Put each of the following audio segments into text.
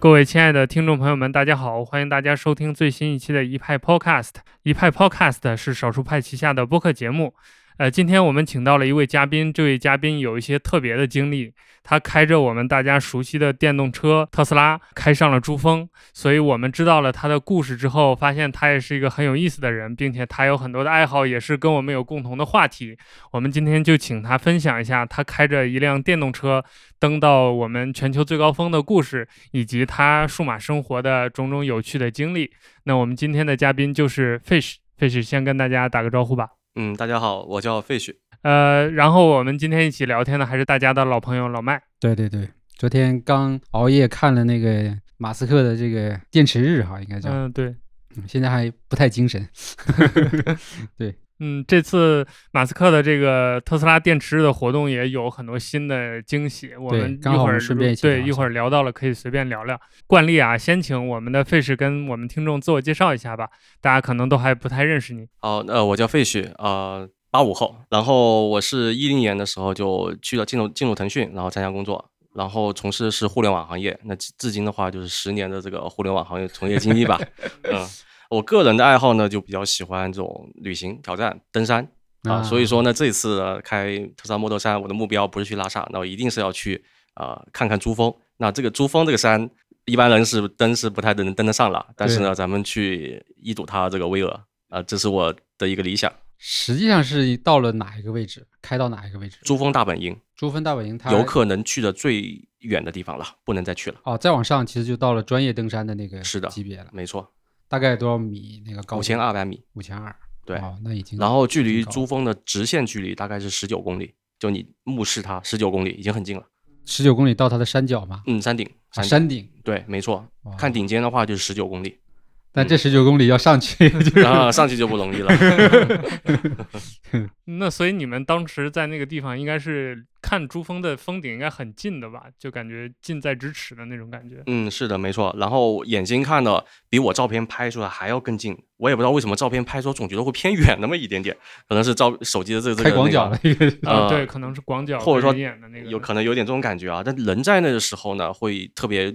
各位亲爱的听众朋友们，大家好！欢迎大家收听最新一期的一派 Podcast。一派 Podcast 是少数派旗下的播客节目。呃，今天我们请到了一位嘉宾，这位嘉宾有一些特别的经历。他开着我们大家熟悉的电动车特斯拉，开上了珠峰。所以我们知道了他的故事之后，发现他也是一个很有意思的人，并且他有很多的爱好，也是跟我们有共同的话题。我们今天就请他分享一下他开着一辆电动车登到我们全球最高峰的故事，以及他数码生活的种种有趣的经历。那我们今天的嘉宾就是 Fish，Fish 先跟大家打个招呼吧。嗯，大家好，我叫 Fish。呃，然后我们今天一起聊天的还是大家的老朋友老麦。对对对，昨天刚熬夜看了那个马斯克的这个电池日哈，应该叫。嗯，对。现在还不太精神。对。嗯，这次马斯克的这个特斯拉电池日的活动也有很多新的惊喜。我们一会儿顺便对一会儿聊到了，可以随便聊聊。惯例啊，先请我们的费氏跟我们听众自我介绍一下吧。大家可能都还不太认识你。好，呃，我叫费旭，呃，八五后，然后我是一零年的时候就去了进入进入腾讯，然后参加工作，然后从事的是互联网行业。那至今的话，就是十年的这个互联网行业从业经历吧。嗯。我个人的爱好呢，就比较喜欢这种旅行、挑战、登山啊，所以说呢，这次开特斯拉 Model 3，我的目标不是去拉萨，那我一定是要去啊看看珠峰。那这个珠峰这个山，一般人是登是不太能登得上了，但是呢，咱们去一睹它这个巍峨啊，这是我的一个理想。实际上是到了哪一个位置？开到哪一个位置？珠峰大本营。珠峰大本营，它游客能去的最远的地方了，不能再去了。哦，再往上其实就到了专业登山的那个是的级别了，没错。大概多少米？那个高五千二百米，五千二。对，那已经。然后距离珠峰的直线距离大概是十九公里，就你目视它十九公里，已经很近了。十九公里到它的山脚吗？嗯，山顶。山顶。对，没错。看顶尖的话就是十九公里。但这十九公里要上去，就啊，上去就不容易了。那所以你们当时在那个地方，应该是看珠峰的峰顶，应该很近的吧？就感觉近在咫尺的那种感觉。嗯，是的，没错。然后眼睛看的比我照片拍出来还要更近。我也不知道为什么照片拍出来总觉得会偏远那么一点点，可能是照手机的这个这个广角的一个啊，对，可能是广角或者说那个，有可能有点这种感觉啊。但人在那个时候呢，会特别。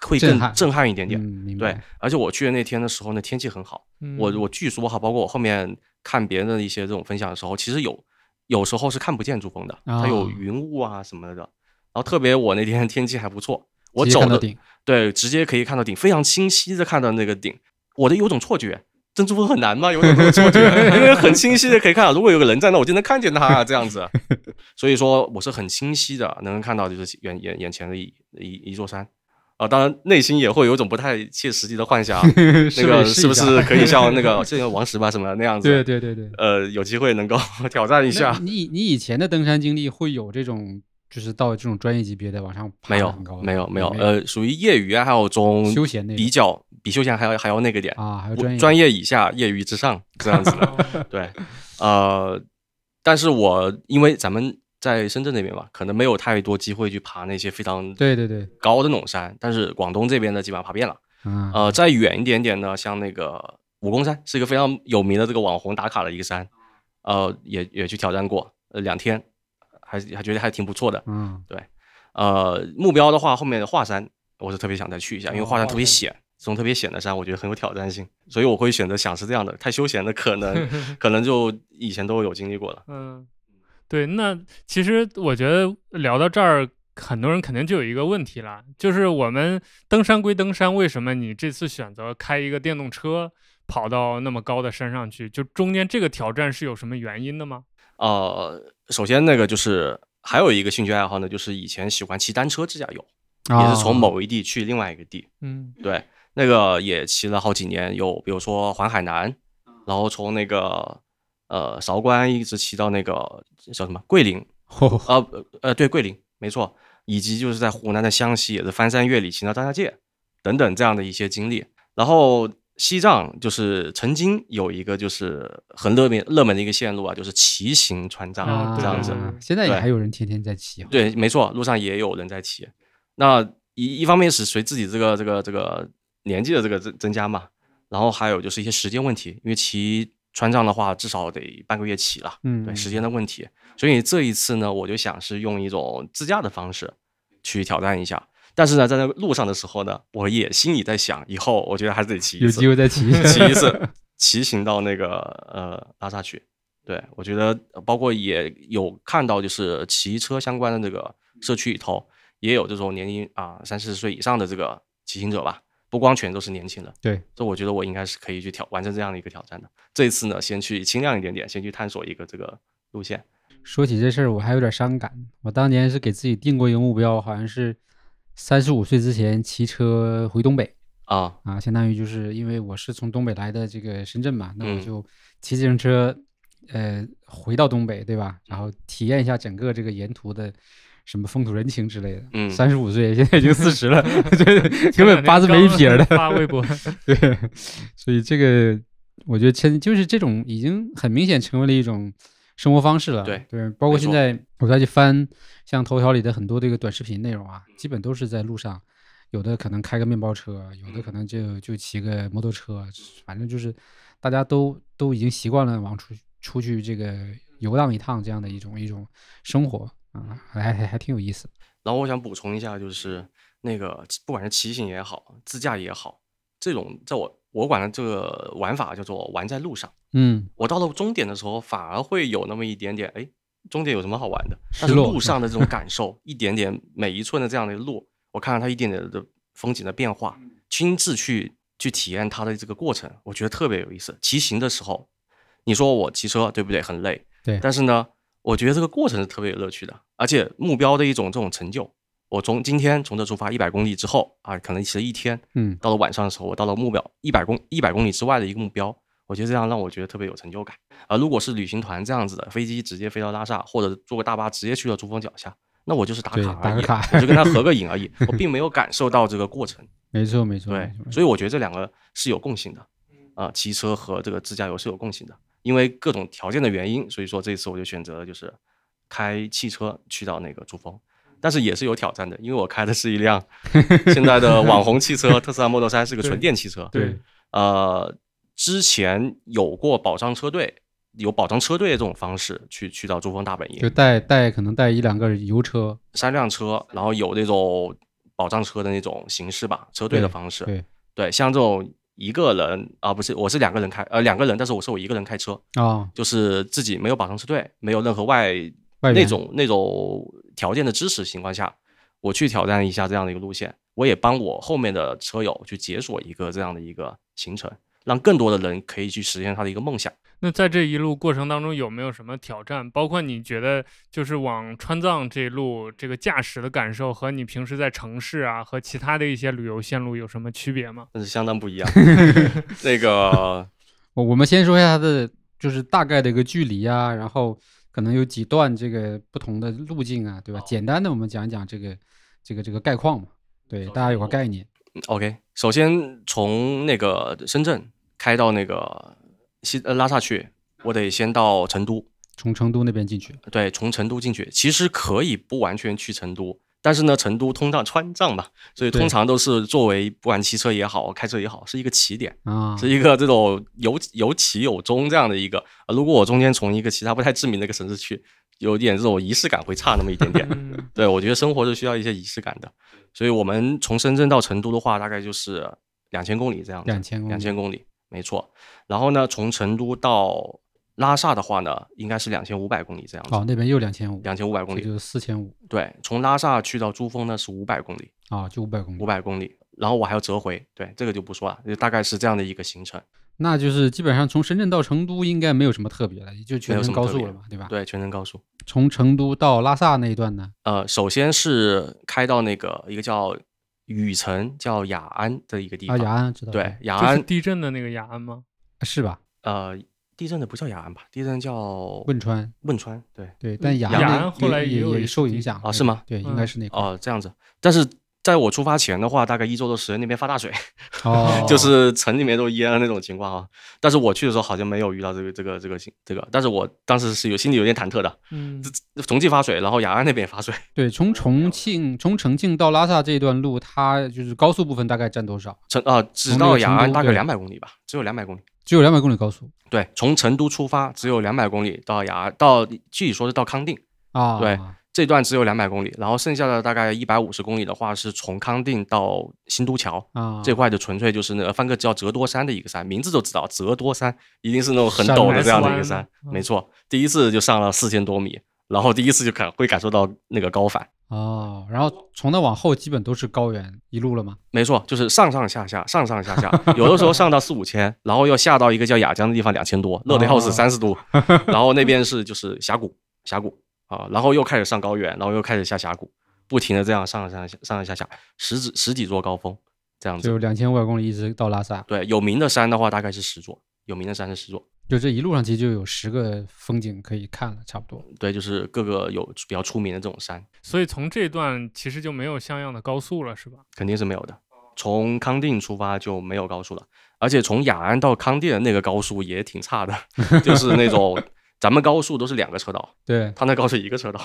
会更震撼一点点，对，而且我去的那天的时候呢，天气很好。我我据说哈，包括我后面看别人的一些这种分享的时候，其实有有时候是看不见珠峰的，它有云雾啊什么的。然后特别我那天 天气还不错，我走的对，直接可以看到顶，非常清晰的看到那个顶。我的有种错觉，珍珠峰很难吗？有种错觉，因 为很清晰的可以看到，如果有个人在那，我就能看见他这样子。所以说我是很清晰的能看到，就是眼眼眼前的一一一座山。啊，当然内心也会有一种不太切实际的幻想，那个是不是可以像那个这个 王石吧什么那样子？对对对对，呃，有机会能够 挑战一下。你你以前的登山经历会有这种，就是到这种专业级别的往上爬没有没有没有，呃，属于业余爱好中休闲比较比休闲还要还要那个点啊，还有专业专业以下业余之上这样子的。对，呃，但是我因为咱们。在深圳那边吧，可能没有太多机会去爬那些非常对对对高的那种山，但是广东这边呢，基本上爬遍了。嗯，呃，再远一点点呢，像那个武功山，是一个非常有名的这个网红打卡的一个山，呃，也也去挑战过，呃，两天，还还觉得还挺不错的。嗯，对，呃，目标的话，后面的华山，我是特别想再去一下，因为华山特别险，这种特别险的山，我觉得很有挑战性，所以我会选择想是这样的，太休闲的可能 可能就以前都有经历过了。嗯。对，那其实我觉得聊到这儿，很多人肯定就有一个问题了，就是我们登山归登山，为什么你这次选择开一个电动车跑到那么高的山上去？就中间这个挑战是有什么原因的吗？呃，首先那个就是还有一个兴趣爱好呢，就是以前喜欢骑单车自驾游，也是从某一地去另外一个地。嗯，对，那个也骑了好几年，有比如说环海南，然后从那个。呃，韶关一直骑到那个叫什么桂林，呃呃，对，桂林没错，以及就是在湖南的湘西也是翻山越岭骑到张家界等等这样的一些经历。然后西藏就是曾经有一个就是很热门热门的一个线路啊，就是骑行川藏这样子。现在也还有人天天在骑。对，没错，路上也有人在骑。那一一方面是随自己这个这个这个年纪的这个增增加嘛，然后还有就是一些时间问题，因为骑。川藏的话，至少得半个月起了，嗯，对时间的问题，所以这一次呢，我就想是用一种自驾的方式去挑战一下。但是呢，在那路上的时候呢，我也心里在想，以后我觉得还是得骑一次，有机会再骑骑一次，骑行到那个呃拉萨去。对我觉得，包括也有看到，就是骑车相关的这个社区里头，也有这种年龄啊三四十岁以上的这个骑行者吧，不光全都是年轻人。对，这我觉得我应该是可以去挑完成这样的一个挑战的。这一次呢，先去轻量一点点，先去探索一个这个路线。说起这事儿，我还有点伤感。我当年是给自己定过一个目标，好像是三十五岁之前骑车回东北啊啊，相当于就是因为我是从东北来的这个深圳嘛，那我就骑自行车呃回到东北，对吧？然后体验一下整个这个沿途的什么风土人情之类的。嗯，三十五岁，现在已经四十了，根本八字没一撇的。发微博，对，所以这个我觉得现就是这种已经很明显成为了一种。生活方式了，对对，包括现在我再去翻像头条里的很多这个短视频内容啊，基本都是在路上，有的可能开个面包车，有的可能就就骑个摩托车，反正就是大家都都已经习惯了往出出去这个游荡一趟这样的一种一种生活啊，还还还挺有意思。然后我想补充一下，就是那个不管是骑行也好，自驾也好，这种在我。我管的这个玩法叫做玩在路上。嗯，我到了终点的时候，反而会有那么一点点，哎，终点有什么好玩的？但是路上的这种感受，一点点每一寸的这样的路，我看到它一点点的风景的变化，亲自去去体验它的这个过程，我觉得特别有意思。骑行的时候，你说我骑车对不对？很累，对。但是呢，我觉得这个过程是特别有乐趣的，而且目标的一种这种成就。我从今天从这出发一百公里之后啊，可能骑了一天，嗯，到了晚上的时候，我到了目标一百公一百公里之外的一个目标，我觉得这样让我觉得特别有成就感。而如果是旅行团这样子的，飞机直接飞到拉萨，或者坐个大巴直接去了珠峰脚下，那我就是打卡而已，我就跟他合个影而已，我并没有感受到这个过程。没错，没错，对，所以我觉得这两个是有共性的，啊，骑车和这个自驾游是有共性的，因为各种条件的原因，所以说这次我就选择了就是开汽车去到那个珠峰。但是也是有挑战的，因为我开的是一辆 现在的网红汽车，特斯拉 Model 3是个纯电汽车。对，呃，之前有过保障车队，有保障车队的这种方式去去到珠峰大本营，就带带可能带一两个油车、三辆车，然后有那种保障车的那种形式吧，车队的方式。对对，像这种一个人啊，不是，我是两个人开，呃，两个人，但是我是我一个人开车啊，就是自己没有保障车队，没有任何外。那种那种条件的支持情况下，我去挑战一下这样的一个路线，我也帮我后面的车友去解锁一个这样的一个行程，让更多的人可以去实现他的一个梦想。那在这一路过程当中，有没有什么挑战？包括你觉得就是往川藏这一路这个驾驶的感受，和你平时在城市啊和其他的一些旅游线路有什么区别吗？那是相当不一样。那个，我我们先说一下它的就是大概的一个距离啊，然后。可能有几段这个不同的路径啊，对吧？简单的我们讲一讲这个这个这个概况嘛，对大家有个概念。OK，首先从那个深圳开到那个西呃拉萨去，我得先到成都，从成都那边进去。对，从成都进去，其实可以不完全去成都。但是呢，成都通到川藏嘛，所以通常都是作为不管骑车也好，开车也好，是一个起点啊，是一个这种有有起有终这样的一个。如果我中间从一个其他不太知名的一个城市去，有点这种仪式感会差那么一点点。对我觉得生活是需要一些仪式感的，所以我们从深圳到成都的话，大概就是两千公里这样子。两千公里，两千公里，没错。然后呢，从成都到拉萨的话呢，应该是两千五百公里这样子。哦，那边又两千五，两千五百公里，就是四千五。对，从拉萨去到珠峰呢是五百公里。啊，就五百公里。五百公里，然后我还要折回，对，这个就不说了，就大概是这样的一个行程。那就是基本上从深圳到成都应该没有什么特别的，就全程高速了嘛，对吧？对，全程高速。从成都到拉萨那一段呢？呃，首先是开到那个一个叫雨城，叫雅安的一个地方。啊，雅安知道。对，雅安地震的那个雅安吗？是吧？呃。地震的不叫雅安吧？地震叫汶川。汶川，对对，但雅安后来也也受影响啊？是吗？对，应该是那个。哦，这样子。但是在我出发前的话，大概一周的时间，那边发大水，哦，就是城里面都淹了那种情况啊。但是我去的时候好像没有遇到这个这个这个这个，但是我当时是有心里有点忐忑的。嗯，重庆发水，然后雅安那边也发水。对，从重庆从重庆到拉萨这一段路，它就是高速部分大概占多少？成啊，直到雅安大概两百公里吧，只有两百公里。只有两百公里高速，对，从成都出发只有两百公里到雅，到具体说是到康定啊，对，这段只有两百公里，然后剩下的大概一百五十公里的话，是从康定到新都桥啊。这块就纯粹就是那个翻个叫折多山的一个山，名字都知道折多山一定是那种很陡的这样的一个山，没错，第一次就上了四千多米，然后第一次就感会感受到那个高反哦，然后从那往后基本都是高原一路了吗？没错，就是上上下下，上上下下，有的时候上到四五千，然后又下到一个叫雅江的地方两千多，热的要死，三十度，然后那边是就是峡谷，峡谷。啊，然后又开始上高原，然后又开始下峡谷，不停的这样上上下上上下下十几十几座高峰，这样子就两千五百公里一直到拉萨。对，有名的山的话大概是十座，有名的山是十座。就这一路上其实就有十个风景可以看了，差不多。对，就是各个有比较出名的这种山。所以从这段其实就没有像样的高速了，是吧？肯定是没有的。从康定出发就没有高速了，而且从雅安到康定的那个高速也挺差的，就是那种。咱们高速都是两个车道，对他那高速一个车道，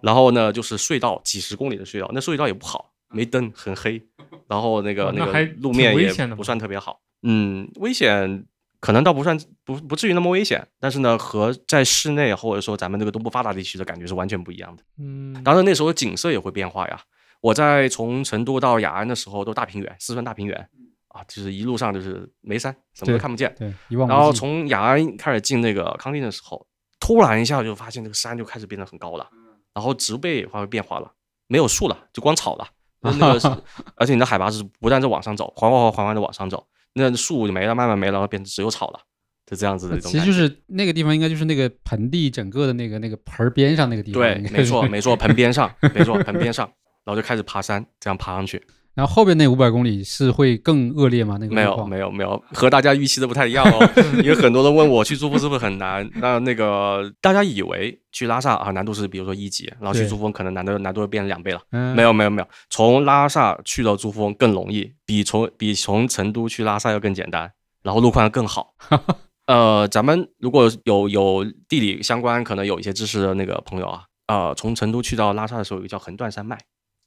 然后呢就是隧道几十公里的隧道，那隧道也不好，没灯，很黑，然后那个那个路面也不算特别好，嗯，危险可能倒不算不不至于那么危险，但是呢和在室内或者说咱们这个东部发达地区的感觉是完全不一样的，嗯，当然那时候景色也会变化呀，我在从成都到雅安的时候都大平原，四川大平原。啊，就是一路上就是没山，什么都看不见。对，然后从雅安开始进那个康定的时候，突然一下就发现这个山就开始变得很高了，然后植被也发生变化了，没有树了，就光草了。那个，而且你的海拔是不断在往上走，缓缓缓缓缓的往上走，那树就没了，慢慢没了，然后变成只有草了，就这样子的一种。其实就是那个地方，应该就是那个盆地整个的那个那个盆边上那个地方。对，没错没错，盆边上，没错 盆边上，然后就开始爬山，这样爬上去。然后后边那五百公里是会更恶劣吗？那个没有没有没有，和大家预期的不太一样哦。因为很多人问我去珠峰是不是很难？那那个大家以为去拉萨啊难度是比如说一级，然后去珠峰可能难度难度变成两倍了。嗯没有没有没有，从拉萨去到珠峰更容易，比从比从成都去拉萨要更简单，然后路况更好。呃，咱们如果有有地理相关可能有一些知识的那个朋友啊，呃，从成都去到拉萨的时候有个叫横断山脉，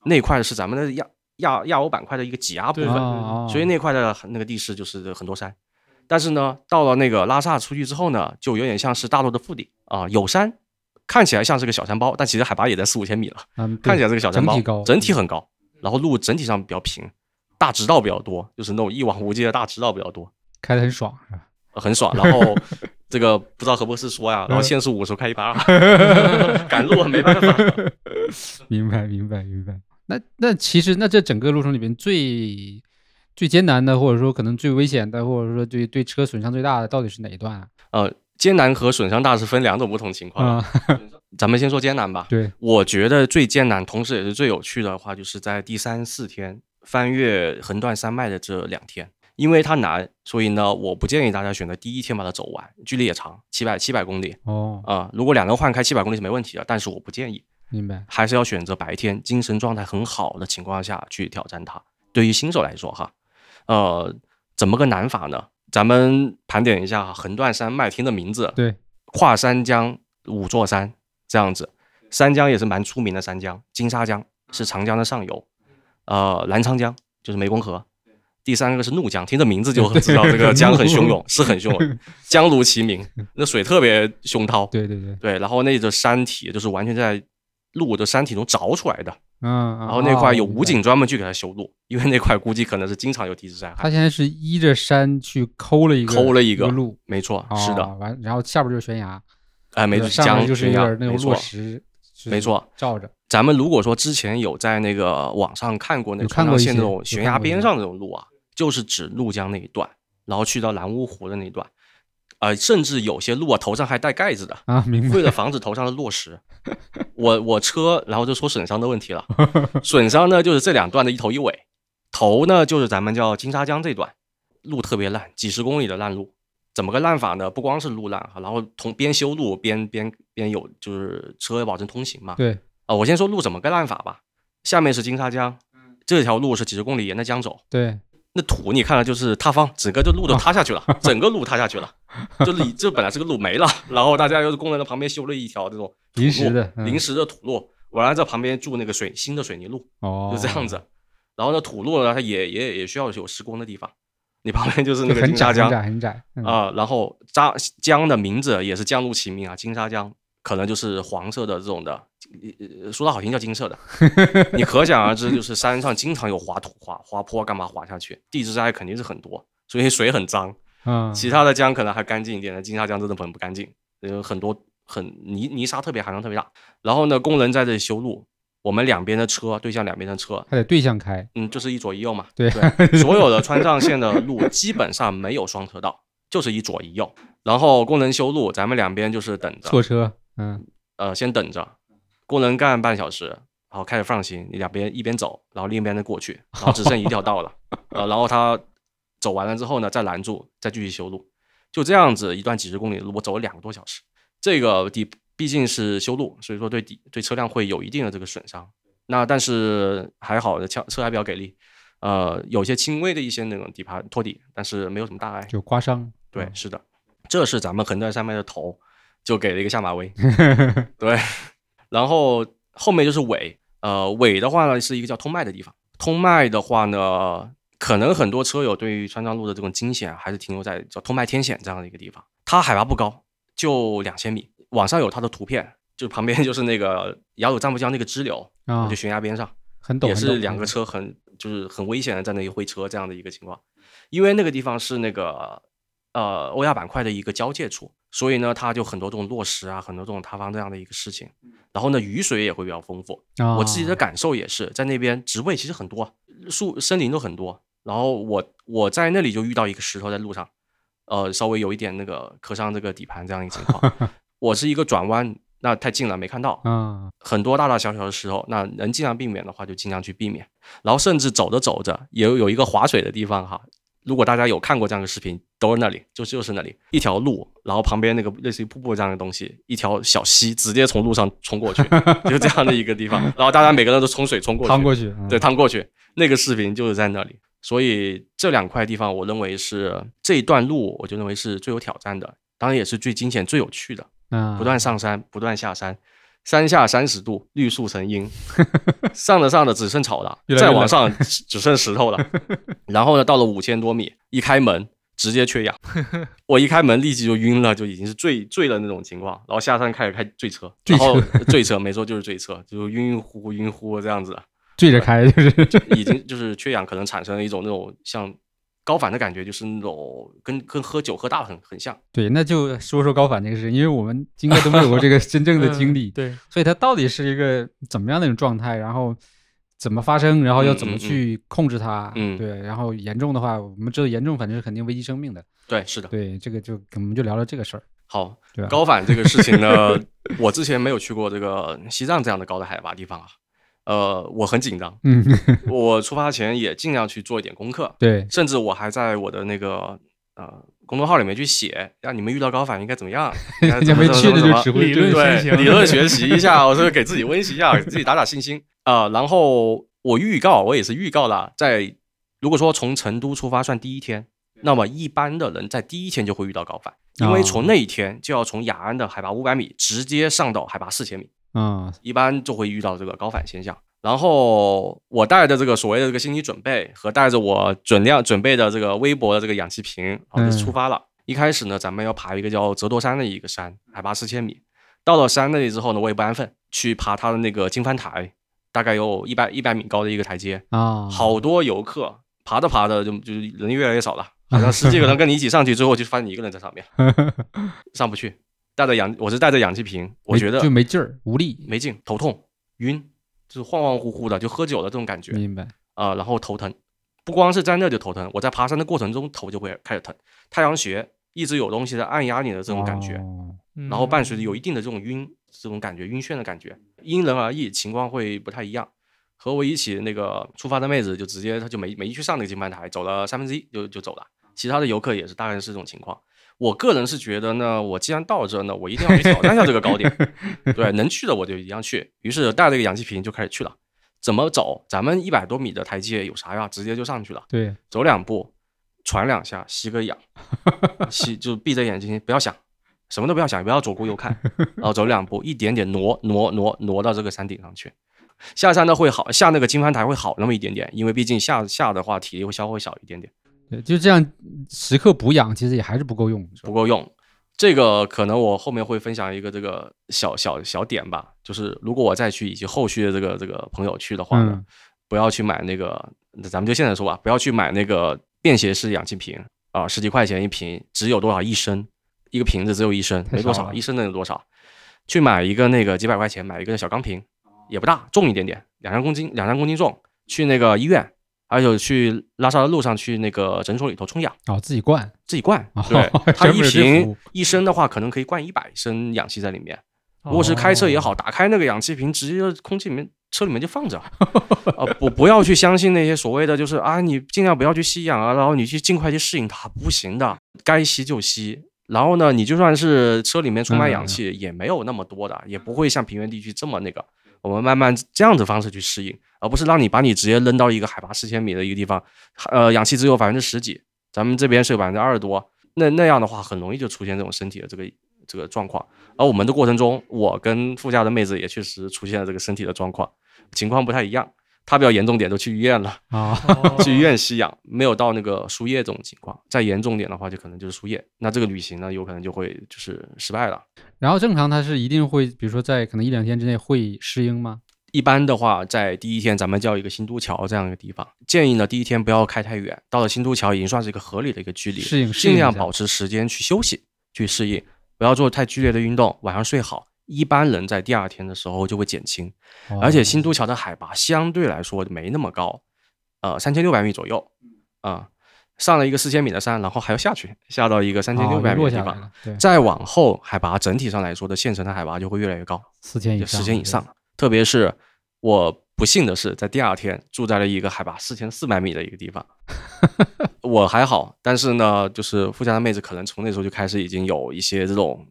那块是咱们的亚。亚亚欧板块的一个挤压部分，所以那块的那个地势就是很多山。但是呢，到了那个拉萨出去之后呢，就有点像是大陆的腹地啊，有山，看起来像是个小山包，但其实海拔也在四五千米了。看起来是个小山包，整体高，整体很高。然后路整体上比较平，大直道比较多，就是那种一望无际的大直道比较多，开的很爽是吧？很爽。然后这个不知道何博士说呀，然后限速五十开一百二，赶路没办法。明白，明白，明白。那那其实那这整个路程里边最最艰难的，或者说可能最危险的，或者说对对车损伤最大的，到底是哪一段啊？呃，艰难和损伤大是分两种不同情况。咱们先说艰难吧。对，我觉得最艰难，同时也是最有趣的话，就是在第三四天翻越横断山脉的这两天，因为它难，所以呢，我不建议大家选择第一天把它走完，距离也长，七百七百公里。哦，啊，如果两人换开七百公里是没问题的，但是我不建议。明白，还是要选择白天精神状态很好的情况下去挑战它。对于新手来说，哈，呃，怎么个难法呢？咱们盘点一下横断山脉听的名字，对，跨三江五座山这样子。三江也是蛮出名的三江，金沙江是长江的上游，呃，澜沧江就是湄公河。第三个是怒江，听这名字就知道这个江很汹涌，是很汹涌，江如其名，那水特别汹涛。对对对对，然后那个山体就是完全在。路的山体中凿出来的，嗯，然后那块有武警专门去给他修路，因为那块估计可能是经常有地质灾害。他现在是依着山去抠了一个抠了一个路，没错，是的。完，然后下边就是悬崖，哎，没错，上面就是那种落石，没错，照着。咱们如果说之前有在那个网上看过那川藏线那种悬崖边上那种路啊，就是指怒江那一段，然后去到蓝乌湖的那一段。呃，甚至有些路啊，头上还带盖子的啊，为了防止头上的落石。我我车，然后就说损伤的问题了。损伤呢，就是这两段的一头一尾。头呢，就是咱们叫金沙江这段路特别烂，几十公里的烂路。怎么个烂法呢？不光是路烂，然后同边修路边边边有就是车保证通行嘛。对啊，我先说路怎么个烂法吧。下面是金沙江，这条路是几十公里沿着江走。对。那土你看了就是塌方，整个这路都塌下去了，整个路塌下去了，就是你这本来这个路没了，然后大家又是工人在旁边修了一条这种临时的临时的土路，完了在旁边筑那个水新的水泥路，哦，就这样子。然后呢，土路呢，它也也也需要有施工的地方，你旁边就是那个金沙江，很窄很窄啊。然后扎江的名字也是江路其名啊，金沙江可能就是黄色的这种的说的好听叫金色的，你可想而知，就是山上经常有滑土、滑滑坡，干嘛滑下去？地质灾害肯定是很多，所以水很脏。嗯，其他的江可能还干净一点的，金沙江真的很不干净，有很多很泥泥沙特别含量特别大。然后呢，工人在这里修路，我们两边的车对向两边的车，还得对向开。嗯，就是一左一右嘛。对，所有的川藏线的路基本上没有双车道，就是一左一右。然后工人修路，咱们两边就是等着错车。嗯，呃，先等着。工人干半小时，然后开始放行，你两边一边走，然后另一边再过去，然后只剩一条道了，呃，然后他走完了之后呢，再拦住，再继续修路，就这样子一段几十公里的路，我走了两个多小时。这个底毕竟是修路，所以说对底对车辆会有一定的这个损伤。那但是还好的车车还比较给力，呃，有些轻微的一些那种底盘托底，但是没有什么大碍，就刮伤。对，是的，这是咱们横断山脉的头，就给了一个下马威。对。然后后面就是尾，呃，尾的话呢是一个叫通麦的地方。通麦的话呢，可能很多车友对于川藏路的这种惊险还是停留在叫通麦天险这样的一个地方。它海拔不高，就两千米。网上有它的图片，就旁边就是那个 雅鲁藏布江那个支流，就悬崖边上，很陡也是两个车很就是很危险的在那里会车这样的一个情况。因为那个地方是那个呃欧亚板块的一个交界处。所以呢，它就很多这种落石啊，很多这种塌方这样的一个事情。然后呢，雨水也会比较丰富。我自己的感受也是，在那边植被其实很多，树森林都很多。然后我我在那里就遇到一个石头在路上，呃，稍微有一点那个磕伤这个底盘这样一个情况。我是一个转弯，那太近了没看到。嗯，很多大大小小的石头，那能尽量避免的话就尽量去避免。然后甚至走着走着，也有一个划水的地方哈。如果大家有看过这样的视频，都是那里，就就是那里一条路，然后旁边那个类似于瀑布这样的东西，一条小溪直接从路上冲过去，就这样的一个地方。然后大家每个人都冲水冲过去，趟过去，对，趟过去。那个视频就是在那里。所以这两块地方，我认为是这一段路，我就认为是最有挑战的，当然也是最惊险、最有趣的。嗯，不断上山，不断下山。山下三十度，绿树成荫；上着上着只剩草了，再往上只剩石头了。然后呢，到了五千多米，一开门直接缺氧，我一开门立即就晕了，就已经是醉醉的那种情况。然后下山开始开醉车，然后醉车没错就是醉车，就晕晕乎乎、晕乎这样子，醉着开就是已经就是缺氧，可能产生了一种那种像。高反的感觉就是那种跟跟喝酒喝大很很像。对，那就说说高反这个事情，因为我们应该都没有过这个真正的经历。对，所以它到底是一个怎么样的一种状态？然后怎么发生？然后要怎么去控制它？嗯，对。然后严重的话，我们知道严重反正是肯定危及生命的。对，是的。对，这个就我们就聊聊这个事儿。好，高反这个事情呢，我之前没有去过这个西藏这样的高的海拔地方啊。呃，我很紧张，嗯，我出发前也尽量去做一点功课，对，甚至我还在我的那个呃公众号里面去写，让你们遇到高反应该怎么样，你没去的就只会对理论学习一下，我是给自己温习一下，给自己打打信心。啊。然后我预告，我也是预告了，在如果说从成都出发算第一天，那么一般的人在第一天就会遇到高反，因为从那一天就要从雅安的海拔五百米直接上到海拔四千米。嗯，一般就会遇到这个高反现象。然后我带着这个所谓的这个心理准备和带着我准量准备的这个微薄的这个氧气瓶，然后就出发了。一开始呢，咱们要爬一个叫折多山的一个山，海拔四千米。到了山那里之后呢，我也不安分，去爬它的那个金帆台，大概有一百一百米高的一个台阶啊。好多游客爬着爬着就就人越来越少了，好像十几个人跟你一起上去，之后就发现你一个人在上面，上不去。带着氧，我是带着氧气瓶，我觉得就没劲儿，无力，没劲，头痛，晕，就是恍恍惚惚的，就喝酒的这种感觉。明白啊，然后头疼，不光是在那就头疼，我在爬山的过程中头就会开始疼，太阳穴一直有东西在按压你的这种感觉，然后伴随着有一定的这种晕，这种感觉，晕眩的感觉，因人而异，情况会不太一样。和我一起那个出发的妹子就直接她就没没去上那个金帆台，走了三分之一就就走了，其他的游客也是大概是这种情况。我个人是觉得呢，我既然到这呢，我一定要去挑战一下这个高点。对，能去的我就一样去。于是带了个氧气瓶就开始去了。怎么走？咱们一百多米的台阶有啥呀？直接就上去了。对，走两步，喘两下，吸个氧，吸就闭着眼睛，不要想，什么都不要想，不要左顾右看。然后走两步，一点点挪挪挪挪到这个山顶上去。下山呢会好，下那个金帆台会好那么一点点，因为毕竟下下的话体力会消耗小一点点。对，就这样，时刻补氧其实也还是不够用，不够用。这个可能我后面会分享一个这个小小小点吧，就是如果我再去以及后续的这个这个朋友去的话呢，不要去买那个，咱们就现在说吧，不要去买那个便携式氧气瓶啊，十几块钱一瓶，只有多少一升，一个瓶子只有一升，没多少，一升能有多少？去买一个那个几百块钱买一个小钢瓶，也不大，重一点点，两三公斤，两三公斤重，去那个医院。还有去拉萨的路上，去那个诊所里头充氧哦，自己灌，自己灌。对，它一瓶一升的话，可能可以灌一百升氧气在里面。如果是开车也好，打开那个氧气瓶，直接空气里面车里面就放着。啊，不不要去相信那些所谓的，就是啊，你尽量不要去吸氧啊，然后你去尽快去适应它，不行的，该吸就吸。然后呢，你就算是车里面充满氧气，也没有那么多的，也不会像平原地区这么那个。我们慢慢这样子方式去适应，而不是让你把你直接扔到一个海拔四千米的一个地方，呃，氧气只有百分之十几，咱们这边是有百分之二十多，那那样的话很容易就出现这种身体的这个这个状况。而我们的过程中，我跟副驾的妹子也确实出现了这个身体的状况，情况不太一样。他比较严重点，都去医院了啊，去医院吸氧，没有到那个输液这种情况。再严重点的话，就可能就是输液。那这个旅行呢，有可能就会就是失败了。然后正常他是一定会，比如说在可能一两天之内会适应吗？一般的话，在第一天咱们叫一个新都桥这样一个地方，建议呢第一天不要开太远，到了新都桥已经算是一个合理的一个距离，适应，尽量保持时间去休息，去适应，不要做太剧烈的运动，晚上睡好。一般人在第二天的时候就会减轻，而且新都桥的海拔相对来说没那么高，呃，三千六百米左右，啊，上了一个四千米的山，然后还要下去，下到一个三千六百米的地方，再往后海拔整体上来说的县城的海拔就会越来越高，四千以四千以上，特别是我不幸的是在第二天住在了一个海拔四千四百米的一个地方，我还好，但是呢，就是富家的妹子可能从那时候就开始已经有一些这种。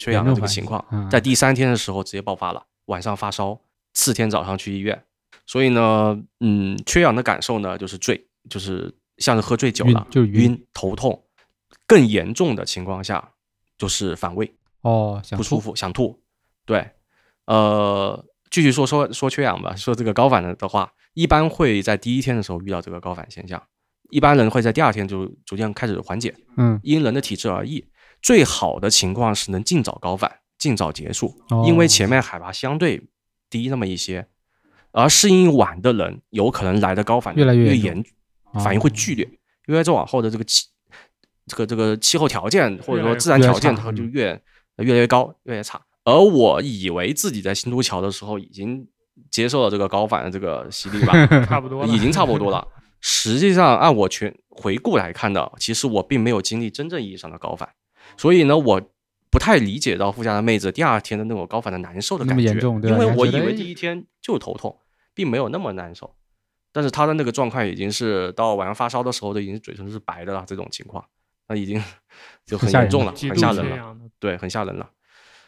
缺氧的这个情况，在第三天的时候直接爆发了，晚上发烧，次天早上去医院。所以呢，嗯，缺氧的感受呢，就是醉，就是像是喝醉酒了，就是晕、头痛。更严重的情况下，就是反胃哦，不舒服，想吐。对，呃，继续说说说缺氧吧。说这个高反的的话，一般会在第一天的时候遇到这个高反现象，一般人会在第二天就逐渐开始缓解。嗯，因人的体质而异。最好的情况是能尽早高反，尽早结束，因为前面海拔相对低那么一些，而适应晚的人有可能来的高反越来越严，反应会剧烈，因为再往后的这个气，这个这个气候条件或者说自然条件它就越越来越高，越来越差。而我以为自己在新都桥的时候已经接受了这个高反的这个洗礼吧，差不多已经差不多了。实际上按我全回顾来看的，其实我并没有经历真正意义上的高反。所以呢，我不太理解到富家的妹子第二天的那种高反的难受的感觉，因为我以为第一天就头痛，并没有那么难受。但是她的那个状况已经是到晚上发烧的时候都已经嘴唇是白的了，这种情况，那已经就很严重了，很吓人了。对，很吓人了。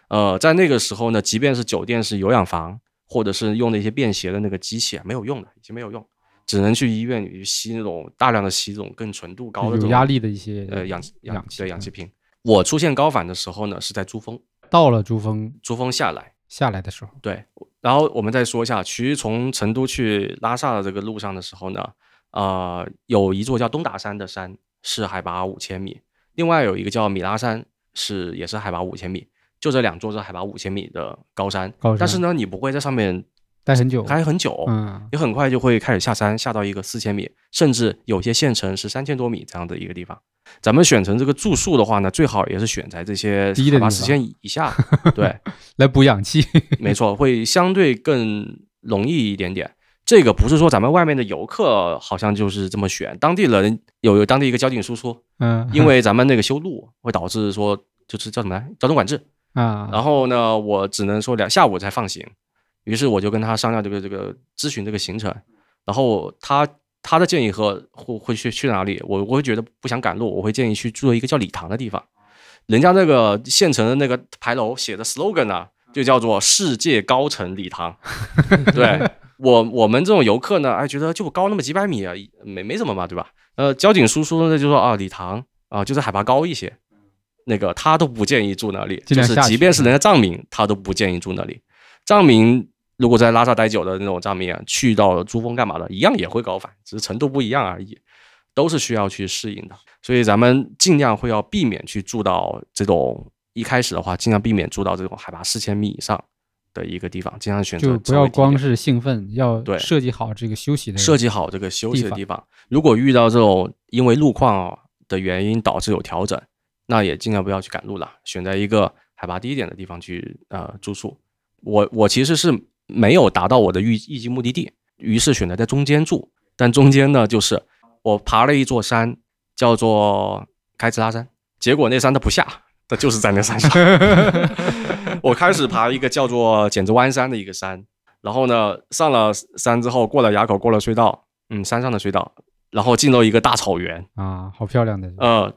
呃，在那个时候呢，即便是酒店是有氧房，或者是用那些便携的那个机器，没有用的，已经没有用，只能去医院里去吸那种大量的吸这种更纯度高的有压力的一些呃氧氧对氧气瓶。我出现高反的时候呢，是在珠峰，到了珠峰，珠峰下来下来的时候，对。然后我们再说一下，其实从成都去拉萨的这个路上的时候呢，呃，有一座叫东达山的山是海拔五千米，另外有一个叫米拉山是也是海拔五千米，就这两座是海拔五千米的高山。高山。但是呢，你不会在上面待很久，待很久，嗯，你很快就会开始下山，下到一个四千米，甚至有些县城是三千多米这样的一个地方。咱们选成这个住宿的话呢，最好也是选在这些海拔四千以下，对，来补氧气。没错，会相对更容易一点点。这个不是说咱们外面的游客好像就是这么选，当地人有有当地一个交警叔叔，嗯，因为咱们那个修路会导致说就是叫什么来交通管制啊。然后呢，我只能说两下午才放行，于是我就跟他商量这个这个咨询这个行程，然后他。他的建议和会会去去哪里？我我会觉得不想赶路，我会建议去住一个叫礼堂的地方。人家那个县城的那个牌楼写的 slogan 呢，就叫做“世界高层礼堂”。对我我们这种游客呢，哎，觉得就高那么几百米啊，没没什么嘛，对吧？呃，交警叔叔呢就说啊，礼堂啊，就是海拔高一些，那个他都不建议住那里，就是即便是人家藏民，他都不建议住那里，藏民。如果在拉萨待久的那种藏民啊，去到珠峰干嘛的，一样也会高反，只是程度不一样而已，都是需要去适应的。所以咱们尽量会要避免去住到这种一开始的话，尽量避免住到这种海拔四千米以上的一个地方，尽量选择就不要光是兴奋，要对设计好这个休息的设计好这个休息的地方。如果遇到这种因为路况的原因导致有调整，那也尽量不要去赶路了，选择一个海拔低一点的地方去呃住宿。我我其实是没有达到我的预预计目的地，于是选择在中间住。但中间呢，就是我爬了一座山，叫做开兹拉山。结果那山它不下，它就是在那山上。我开始爬一个叫做剪子湾山的一个山，然后呢，上了山之后，过了垭口，过了隧道，嗯，山上的隧道，然后进入一个大草原啊，好漂亮的。呃，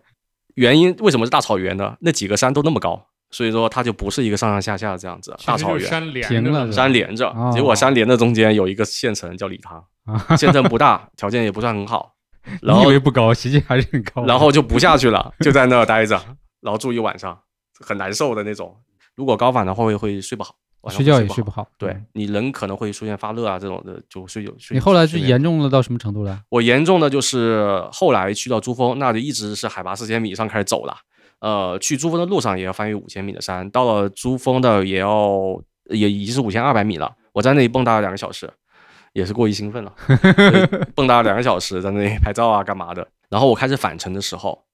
原因为什么是大草原呢？那几个山都那么高，所以说它就不是一个上上下下这样子。大草原山连着，山连着，结果山连着中间有一个县城叫理塘，县城不大，条件也不算很好。你以为不高，实际还是很高。然后就不下去了，就在那儿待着，然后住一晚上，很难受的那种。如果高反的话，会会睡不好，睡觉也睡不好。对你人可能会出现发热啊这种的，就睡有睡。你后来是严重了到什么程度了？我严重的就是后来去到珠峰，那就一直是海拔四千米以上开始走了。呃，去珠峰的路上也要翻越五千米的山，到了珠峰的也要也已经是五千二百米了。我在那里蹦跶了两个小时。也是过于兴奋了，蹦跶了两个小时在那里拍照啊，干嘛的？然后我开始返程的时候，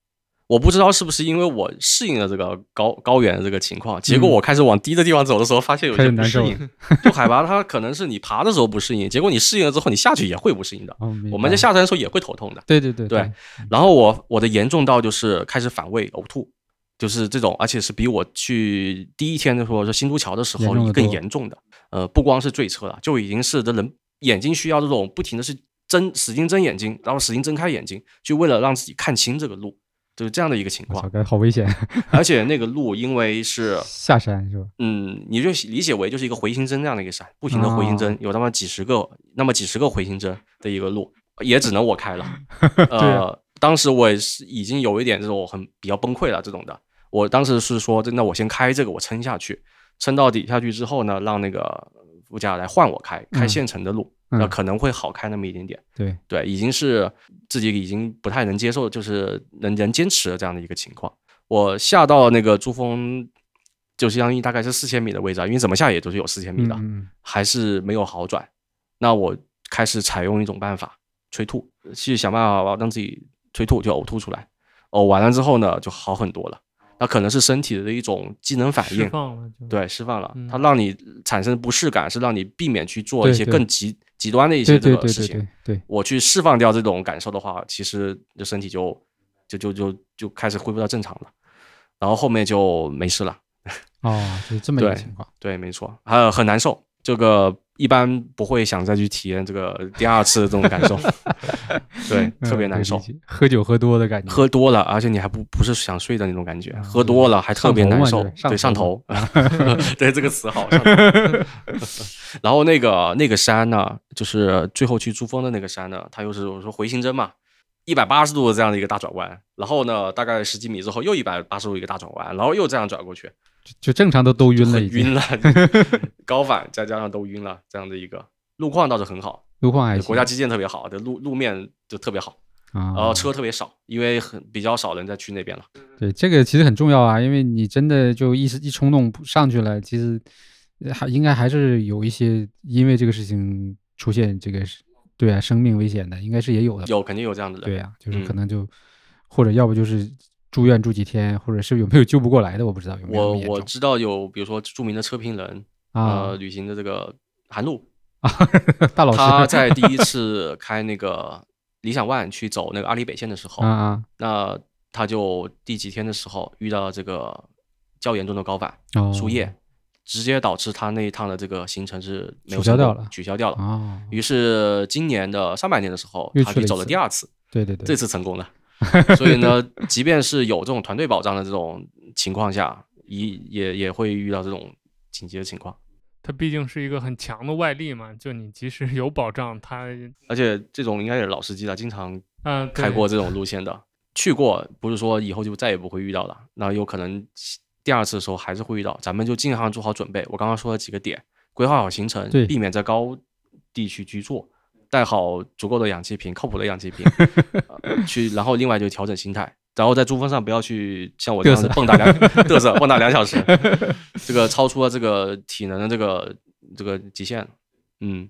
我不知道是不是因为我适应了这个高高原的这个情况，结果我开始往低的地方走的时候，发现有些不适应。就海拔它可能是你爬的时候不适应，结果你适应了之后，你下去也会不适应的。我们在下山的时候也会头痛的。对对对对。然后我我的严重到就是开始反胃呕吐，就是这种，而且是比我去第一天的时候说新都桥的时候更严重的。呃，不光是坠车了，就已经是这人。眼睛需要这种不停的是睁，使劲睁眼睛，然后使劲睁开眼睛，就为了让自己看清这个路，就是这样的一个情况。好危险！而且那个路因为是 下山是吧？嗯，你就理解为就是一个回形针这样的一个山，不停的回形针，有那么几十个，那么几十个回形针的一个路，也只能我开了。呃，当时我也是已经有一点这种很比较崩溃了这种的。我当时是说，那我先开这个，我撑下去，撑到底下去之后呢，让那个。副驾来换我开，开现成的路，那可能会好开那么一点点。对对，已经是自己已经不太能接受，就是能能坚持的这样的一个情况。我下到那个珠峰，就相当于大概是四千米的位置啊，因为怎么下也都是有四千米的，还是没有好转。那我开始采用一种办法，催吐，去想办法让自己催吐，就呕吐出来。呕完了之后呢，就好很多了。它可能是身体的一种机能反应，释放了，对，释放了。它让你产生不适感，是让你避免去做一些更极极端的一些这个事情。对，我去释放掉这种感受的话，其实就身体就就就就就开始恢复到正常了，然后后面就没事了。哦，就是这么一个情况。对，没错，还有很难受，这个。一般不会想再去体验这个第二次的这种感受，对，特别难受。喝酒喝多的感觉，喝多了，而且你还不不是想睡的那种感觉，喝多了还特别难受，对，上头，对这个词好。然后那个那个山呢，就是最后去珠峰的那个山呢，它又是我说回形针嘛，一百八十度的这样的一个大转弯，然后呢，大概十几米之后又一百八十度一个大转弯，然后又这样转过去。就正常都都晕了，晕了，高反再加上都晕了，这样的一个路况倒是很好，路况还国家基建特别好，的路路面就特别好，然后车特别少，因为很比较少人再去那边了。对，这个其实很重要啊，因为你真的就一时一冲动上去了，其实还应该还是有一些因为这个事情出现这个对啊生命危险的，应该是也有的，有肯定有这样的人，对呀，就是可能就或者要不就是。住院住几天，或者是有没有救不过来的，我不知道。有没有我我知道有，比如说著名的车评人啊，旅行的这个韩露。啊，大老师，他在第一次开那个理想 ONE 去走那个阿里北线的时候，啊那他就第几天的时候遇到了这个较严重的高反输液，直接导致他那一趟的这个行程是取消掉了，取消掉了。于是今年的上半年的时候，他去走了第二次，对对对，这次成功了。所以呢，即便是有这种团队保障的这种情况下，也也也会遇到这种紧急的情况。它毕竟是一个很强的外力嘛，就你即使有保障，它而且这种应该也是老司机了，经常嗯开过这种路线的，去过不是说以后就再也不会遇到了，那有可能第二次的时候还是会遇到，咱们就尽量做好准备。我刚刚说了几个点，规划好行程，避免在高地区居住。带好足够的氧气瓶，靠谱的氧气瓶，去，然后另外就调整心态，然后在珠峰上不要去像我这样子蹦跶两 嘚瑟蹦跶两小时，这个超出了这个体能的这个这个极限。嗯，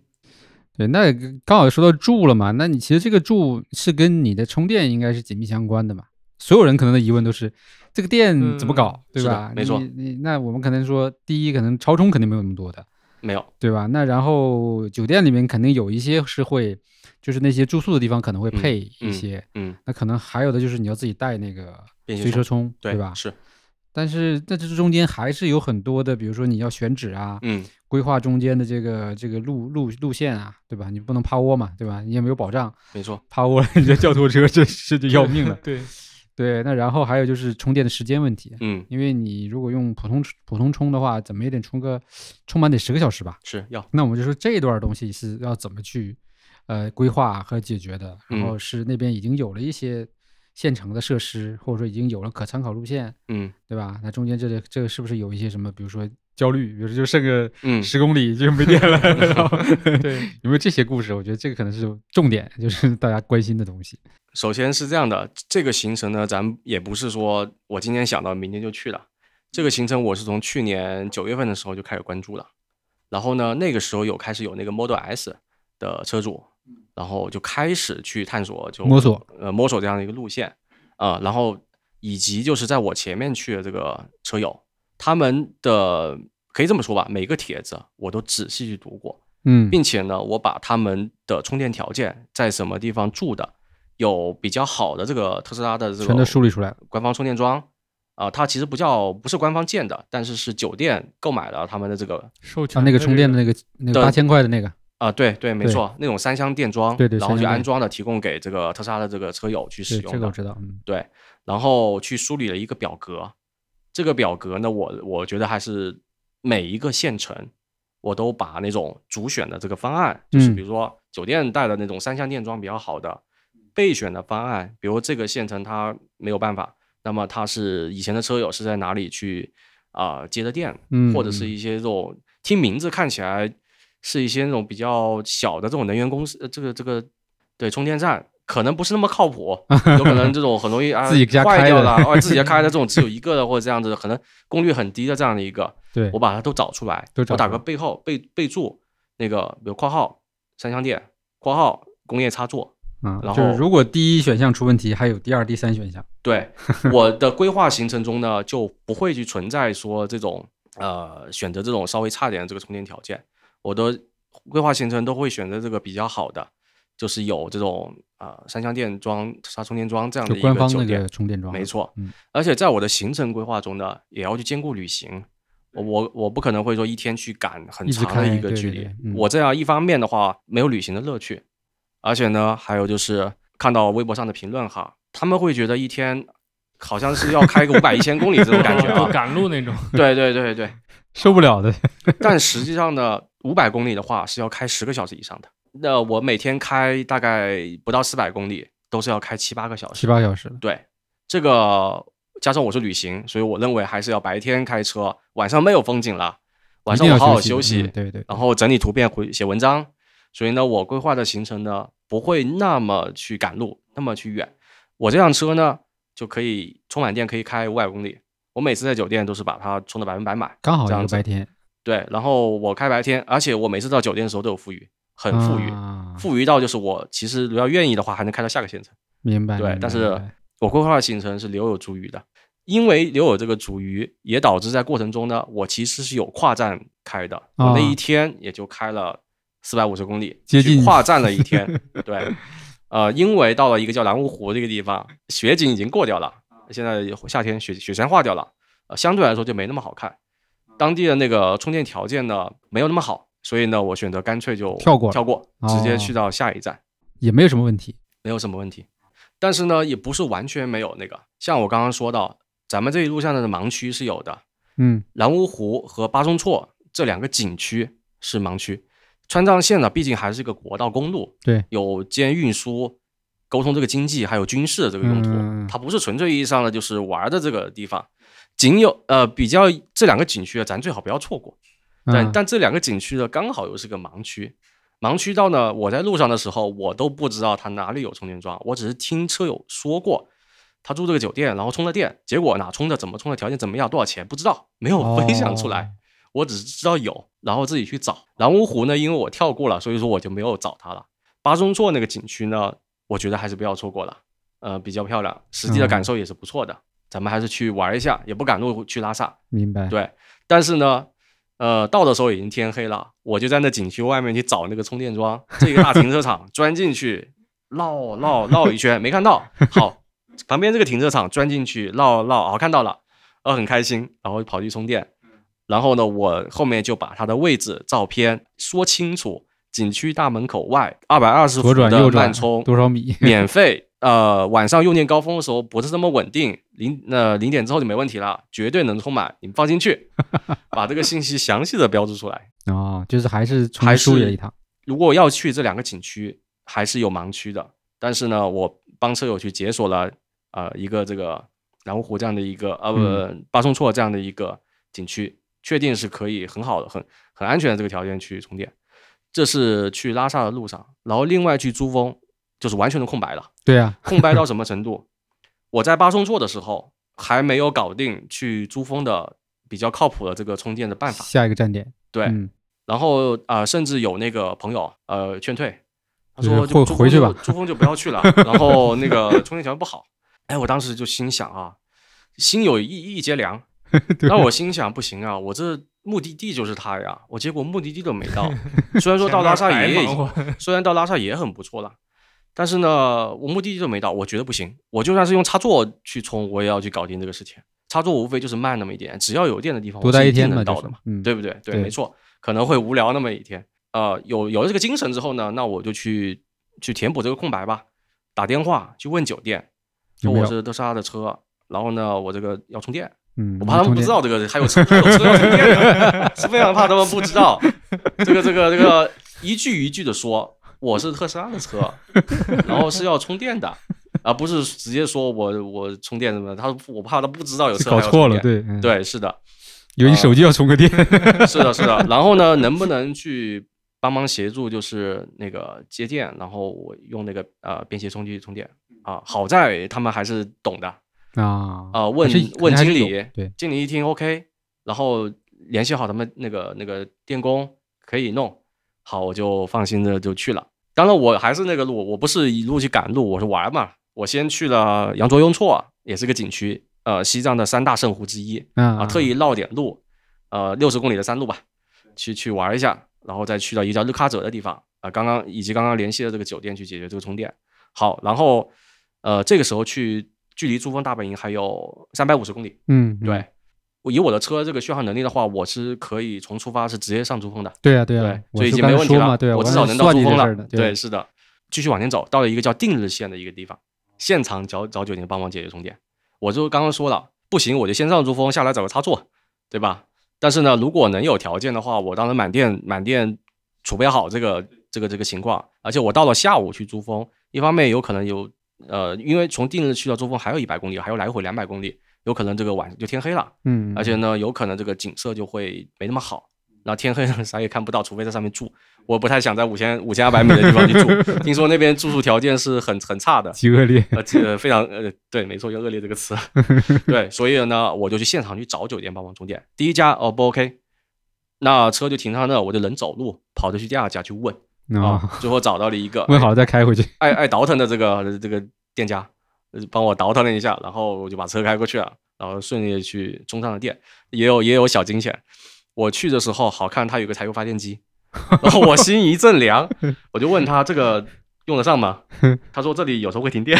对，那刚好说到住了嘛，那你其实这个住是跟你的充电应该是紧密相关的嘛。所有人可能的疑问都是这个电怎么搞，对吧？没错。你那我们可能说，第一可能超充肯定没有那么多的，没有，对吧？那然后酒店里面肯定有一些是会，就是那些住宿的地方可能会配一些，嗯，那可能还有的就是你要自己带那个随车充，对吧？是。但是在这中间还是有很多的，比如说你要选址啊，嗯，规划中间的这个这个路路路线啊，对吧？你不能趴窝嘛，对吧？你也没有保障，没错，趴窝了 你这叫拖车 这这就要命了，对。对，那然后还有就是充电的时间问题，嗯，因为你如果用普通普通充的话，怎么也得充个充满得十个小时吧？是要。那我们就说这一段东西是要怎么去呃规划和解决的？然后是那边已经有了一些现成的设施，或者说已经有了可参考路线，嗯，对吧？那中间这个这个是不是有一些什么，比如说焦虑，比如说就剩个嗯十公里就没电了？对，有没有这些故事？我觉得这个可能是重点，就是大家关心的东西。首先是这样的，这个行程呢，咱也不是说我今天想到明天就去了。这个行程我是从去年九月份的时候就开始关注了，然后呢，那个时候有开始有那个 Model S 的车主，然后就开始去探索，就摸索，呃，摸索这样的一个路线啊，然后以及就是在我前面去的这个车友，他们的可以这么说吧，每个帖子我都仔细去读过，嗯，并且呢，我把他们的充电条件在什么地方住的。有比较好的这个特斯拉的这个全都梳理出来，官方充电桩啊，它其实不叫不是官方建的，但是是酒店购买了他们的这个授权那个充电的那个那个八千块的那个。啊，对对，没错，那种三箱电桩，对对，然后就安装的，提供给这个特斯拉的这个车友去使用的，这个我知道，嗯，对，然后去梳理了一个表格，这个表格呢，我我觉得还是每一个县城，我都把那种主选的这个方案，就是比如说酒店带的那种三箱电桩比较好的。备选的方案，比如这个县城它没有办法，那么它是以前的车友是在哪里去啊接的电，或者是一些这种听名字看起来是一些那种比较小的这种能源公司，这个这个对充电站可能不是那么靠谱，有可能这种很容易啊自己坏掉了，或者自己家开的 这种只有一个的或者这样子，可能功率很低的这样的一个，对我把它都找出来，我打个背后备备注那个，比如括号三相电，括号工业插座。啊，然后如果第一选项出问题，还有第二、第三选项。对，我的规划行程中呢，就不会去存在说这种呃选择这种稍微差点的这个充电条件。我的规划行程都会选择这个比较好的，就是有这种啊三相电桩、插充电桩这样的一个酒店充电桩。没错，嗯。而且在我的行程规划中呢，也要去兼顾旅行。我我我不可能会说一天去赶很长的一个距离。我这样一方面的话，没有旅行的乐趣。而且呢，还有就是看到微博上的评论哈，他们会觉得一天好像是要开个五百一千公里这种感觉啊，赶路那种。对对对对，受不了的。但实际上呢，五百公里的话是要开十个小时以上的。那我每天开大概不到四百公里，都是要开七八个小时。七八小时。对，这个加上我是旅行，所以我认为还是要白天开车，晚上没有风景了，晚上我好好休息，对对，然后整理图片回写文章。所以呢，我规划的行程呢不会那么去赶路，那么去远。我这辆车呢就可以充满电，可以开五百公里。我每次在酒店都是把它充的百分百满，刚好这样白天。对，然后我开白天，而且我每次到酒店的时候都有富余，很富裕，富裕到就是我其实如果要愿意的话，还能开到下个县城。明白。对，但是我规划的行程是留有足余的，因为留有这个足余，也导致在过程中呢，我其实是有跨站开的，我那一天也就开了。四百五十公里，接近跨站了 一天。对，呃，因为到了一个叫蓝芜湖这个地方，雪景已经过掉了，现在夏天雪雪山化掉了，呃，相对来说就没那么好看。当地的那个充电条件呢，没有那么好，所以呢，我选择干脆就跳过，跳过，直接去到下一站，也没有什么问题，没有什么问题。但是呢，也不是完全没有那个，像我刚刚说到，咱们这一路上的盲区是有的，嗯，蓝芜湖和巴松措这两个景区是盲区。川藏线呢，毕竟还是一个国道公路，对，有兼运输、沟通这个经济还有军事的这个用途，它不是纯粹意义上的就是玩的这个地方。仅有呃比较这两个景区啊，咱最好不要错过。但但这两个景区呢，刚好又是个盲区。盲区到呢，我在路上的时候，我都不知道它哪里有充电桩，我只是听车友说过，他住这个酒店，然后充了电，结果哪充的，怎么充的，条件怎么样，多少钱不知道，没有分享出来。我只是知道有，然后自己去找。蓝芜湖呢，因为我跳过了，所以说我就没有找它了。巴中措那个景区呢，我觉得还是不要错过了，呃，比较漂亮，实际的感受也是不错的。咱们还是去玩一下，也不赶路去拉萨。明白。对，但是呢，呃，到的时候已经天黑了，我就在那景区外面去找那个充电桩，这个大停车场钻进去绕绕绕一圈，没看到。好，旁边这个停车场钻进去绕绕，好看到了，呃，很开心，然后跑去充电。然后呢，我后面就把它的位置照片说清楚。景区大门口外二百二十伏的慢充多少米？免费。呃，晚上用电高峰的时候不是这么稳定，零那零点之后就没问题了，绝对能充满。你们放心去，把这个信息详细的标注出来。哦，就是还是还是一趟。如果要去这两个景区，还是有盲区的。但是呢，我帮车友去解锁了呃一个这个南芜湖这样的一个呃不巴松措这样的一个景区。确定是可以很好的、很很安全的这个条件去充电，这是去拉萨的路上。然后另外去珠峰就是完全的空白了。对啊，空白到 什么程度？我在巴松措的时候还没有搞定去珠峰的比较靠谱的这个充电的办法。下一个站点。对，然后啊，甚至有那个朋友呃劝退，他说就回去吧，珠峰就不要去了。然后那个充电条件不好。哎，我当时就心想啊，心有一一节凉。那我心想不行啊，我这目的地就是它呀，我结果目的地都没到。虽然说到拉萨也，虽然到拉萨也很不错了，但是呢，我目的地都没到，我觉得不行。我就算是用插座去充，我也要去搞定这个事情。插座无非就是慢那么一点，只要有电的地方，多待一天能到的嘛，对不对？对，没错，可能会无聊那么一天。呃，有有了这个精神之后呢，那我就去去填补这个空白吧，打电话去问酒店，说我是德沙的车，然后呢，我这个要充电。嗯，我怕他们不知道这个还有车，还有车要充电的，是非常怕他们不知道。这个这个这个一句一句的说，我是特斯拉的车，然后是要充电的，而不是直接说我我充电什么。他我怕他不知道有车搞错了，对对是的，因为你手机要充个电。是的，是的。然后呢，能不能去帮忙协助，就是那个接电，然后我用那个呃便携充机充电啊？好在他们还是懂的。啊啊！问问经理，对，经理一听 OK，然后联系好他们那个那个电工可以弄好，我就放心的就去了。当然我还是那个路，我不是一路去赶路，我是玩嘛。我先去了羊卓雍措，也是个景区，呃，西藏的三大圣湖之一啊，特意绕点路，呃，六十公里的山路吧，去去玩一下，然后再去到一个叫日喀则的地方啊，刚刚以及刚刚联系的这个酒店去解决这个充电。好，然后呃，这个时候去。距离珠峰大本营还有三百五十公里。嗯，对，我以我的车这个续航能力的话，我是可以从出发是直接上珠峰的。对啊，对啊，所以已经没问题了。对，我至少能到珠峰了。对，是的，继续往前走，到了一个叫定日县的一个地方，现场找找酒店帮忙解决充电。我就刚刚说了，不行，我就先上珠峰，下来找个插座，对吧？但是呢，如果能有条件的话，我当然满电满电储备好这个这个这个情况，而且我到了下午去珠峰，一方面有可能有。呃，因为从定日去到珠峰还有一百公里，还有来回两百公里，有可能这个晚上就天黑了，嗯，而且呢，有可能这个景色就会没那么好，然后天黑了啥也看不到，除非在上面住，我不太想在五千五千二百米的地方去住，听说那边住宿条件是很很差的，极恶劣，呃，非常呃，对，没错，用恶劣这个词，对，所以呢，我就去现场去找酒店帮忙充电，第一家哦不 OK，那车就停在那，我就人走路跑着去第二家去问。啊，最后找到了一个问好再开回去，爱爱倒腾的这个这个店家，帮我倒腾了一下，然后我就把车开过去了，然后顺利的去充上了电，也有也有小惊险。我去的时候，好看他有个柴油发电机，然后我心一阵凉，我就问他这个。用得上吗？他说这里有时候会停电，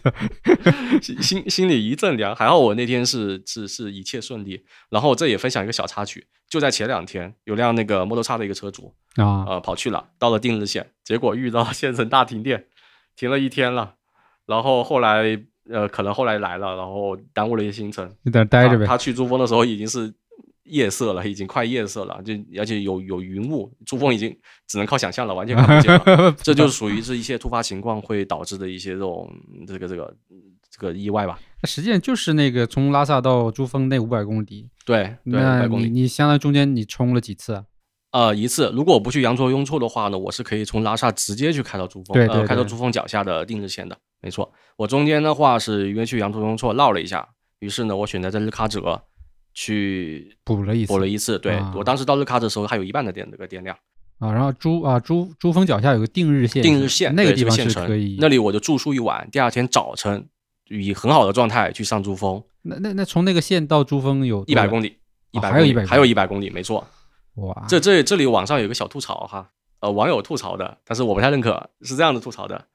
心心里一阵凉。还好我那天是是是一切顺利。然后这也分享一个小插曲，就在前两天，有辆那个摩托车的一个车主啊呃跑去了，到了定日县，结果遇到县城大停电，停了一天了。然后后来呃可能后来来了，然后耽误了一些行程，在待着呗。他去珠峰的时候已经是。夜色了，已经快夜色了，就而且有有云雾，珠峰已经只能靠想象了，完全看不见了。这就属于是一些突发情况会导致的一些这种这个这个这个意外吧。那实际上就是那个从拉萨到珠峰那五百公里，对，那你你相当于中间你冲了几次？呃，一次。如果我不去羊卓雍措的话呢，我是可以从拉萨直接去开到珠峰，对对，开到珠峰脚下的定日县的。没错。我中间的话是因为去羊卓雍措绕了一下，于是呢，我选择在日喀则去补了一补了一次。对我当时到日喀则的时候，还有一半的电这个电量啊。然后珠啊珠珠峰脚下有个定日线，定日线那个地方是可以，那里我就住宿一晚，第二天早晨以很好的状态去上珠峰。那那那从那个线到珠峰有一百公里，一百还有一百还有一百公里，没错。哇，这这这里网上有个小吐槽哈，呃，网友吐槽的，但是我不太认可，是这样的吐槽的，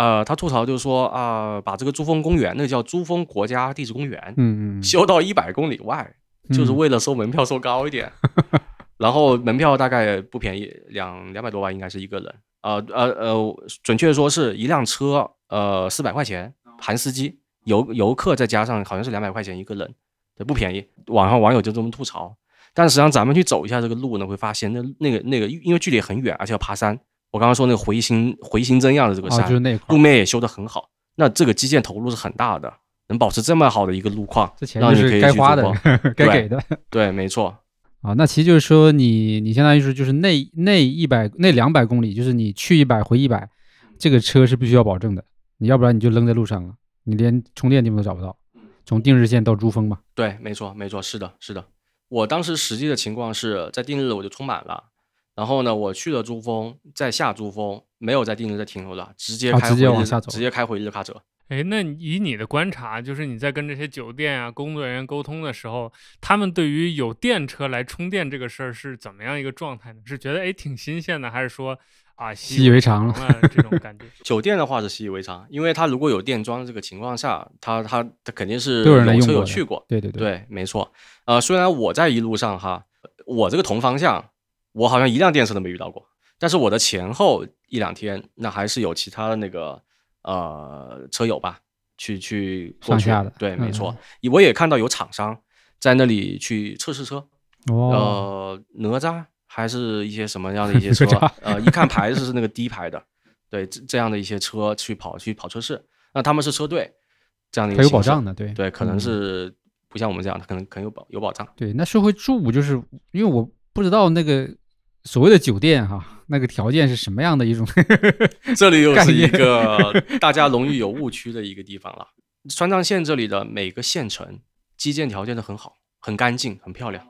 呃，他吐槽就是说啊，把这个珠峰公园，那个叫珠峰国家地质公园，嗯嗯，修到一百公里外，就是为了收门票收高一点，然后门票大概不便宜，两两百多万应该是一个人，呃呃呃，准确说是一辆车，呃，四百块钱含司机，游游客再加上好像是两百块钱一个人，对，不便宜，网上网友就这么吐槽。但实际上，咱们去走一下这个路呢，会发现那那个那个，因为距离很远，而且要爬山。我刚刚说那个回形回形针样的这个山，就是那路面也修得很好。那这个基建投入是很大的，能保持这么好的一个路况，让你可以该花的，该给的。对，没错。啊，那其实就是说，你你相当于是就是那那一百那两百公里，就是你去一百回一百，这个车是必须要保证的，你要不然你就扔在路上了，你连充电地方都找不到。从定日线到珠峰嘛。对，没错，没错，是的，是的。我当时实际的情况是在定日我就充满了，然后呢，我去了珠峰，再下珠峰，没有在定日再停留了，直接开直接往下走，直接开回日喀则。哎，那以你的观察，就是你在跟这些酒店啊工作人员沟通的时候，他们对于有电车来充电这个事儿是怎么样一个状态呢？是觉得哎挺新鲜的，还是说？啊，习以为常了这种感觉。酒店的话是习以为常，因为他如果有电桩这个情况下，他他他肯定是有车有去过。对对对，对，没错。呃，虽然我在一路上哈，我这个同方向，我好像一辆电车都没遇到过，但是我的前后一两天，那还是有其他的那个呃车友吧，去去过去的。对，没错。我也看到有厂商在那里去测试车。哦。呃，哪吒。还是一些什么样的一些车？呃，一看牌子是那个低牌的，对，这这样的一些车去跑去跑测试，那他们是车队，这样的一个有保障的，对对，可能是不像我们这样，他可能可能有保有保障。对，那说回住，就是因为我不知道那个所谓的酒店哈，那个条件是什么样的一种。这里又是一个 大家容易有误区的一个地方了。川藏线这里的每个县城基建条件都很好，很干净，很漂亮。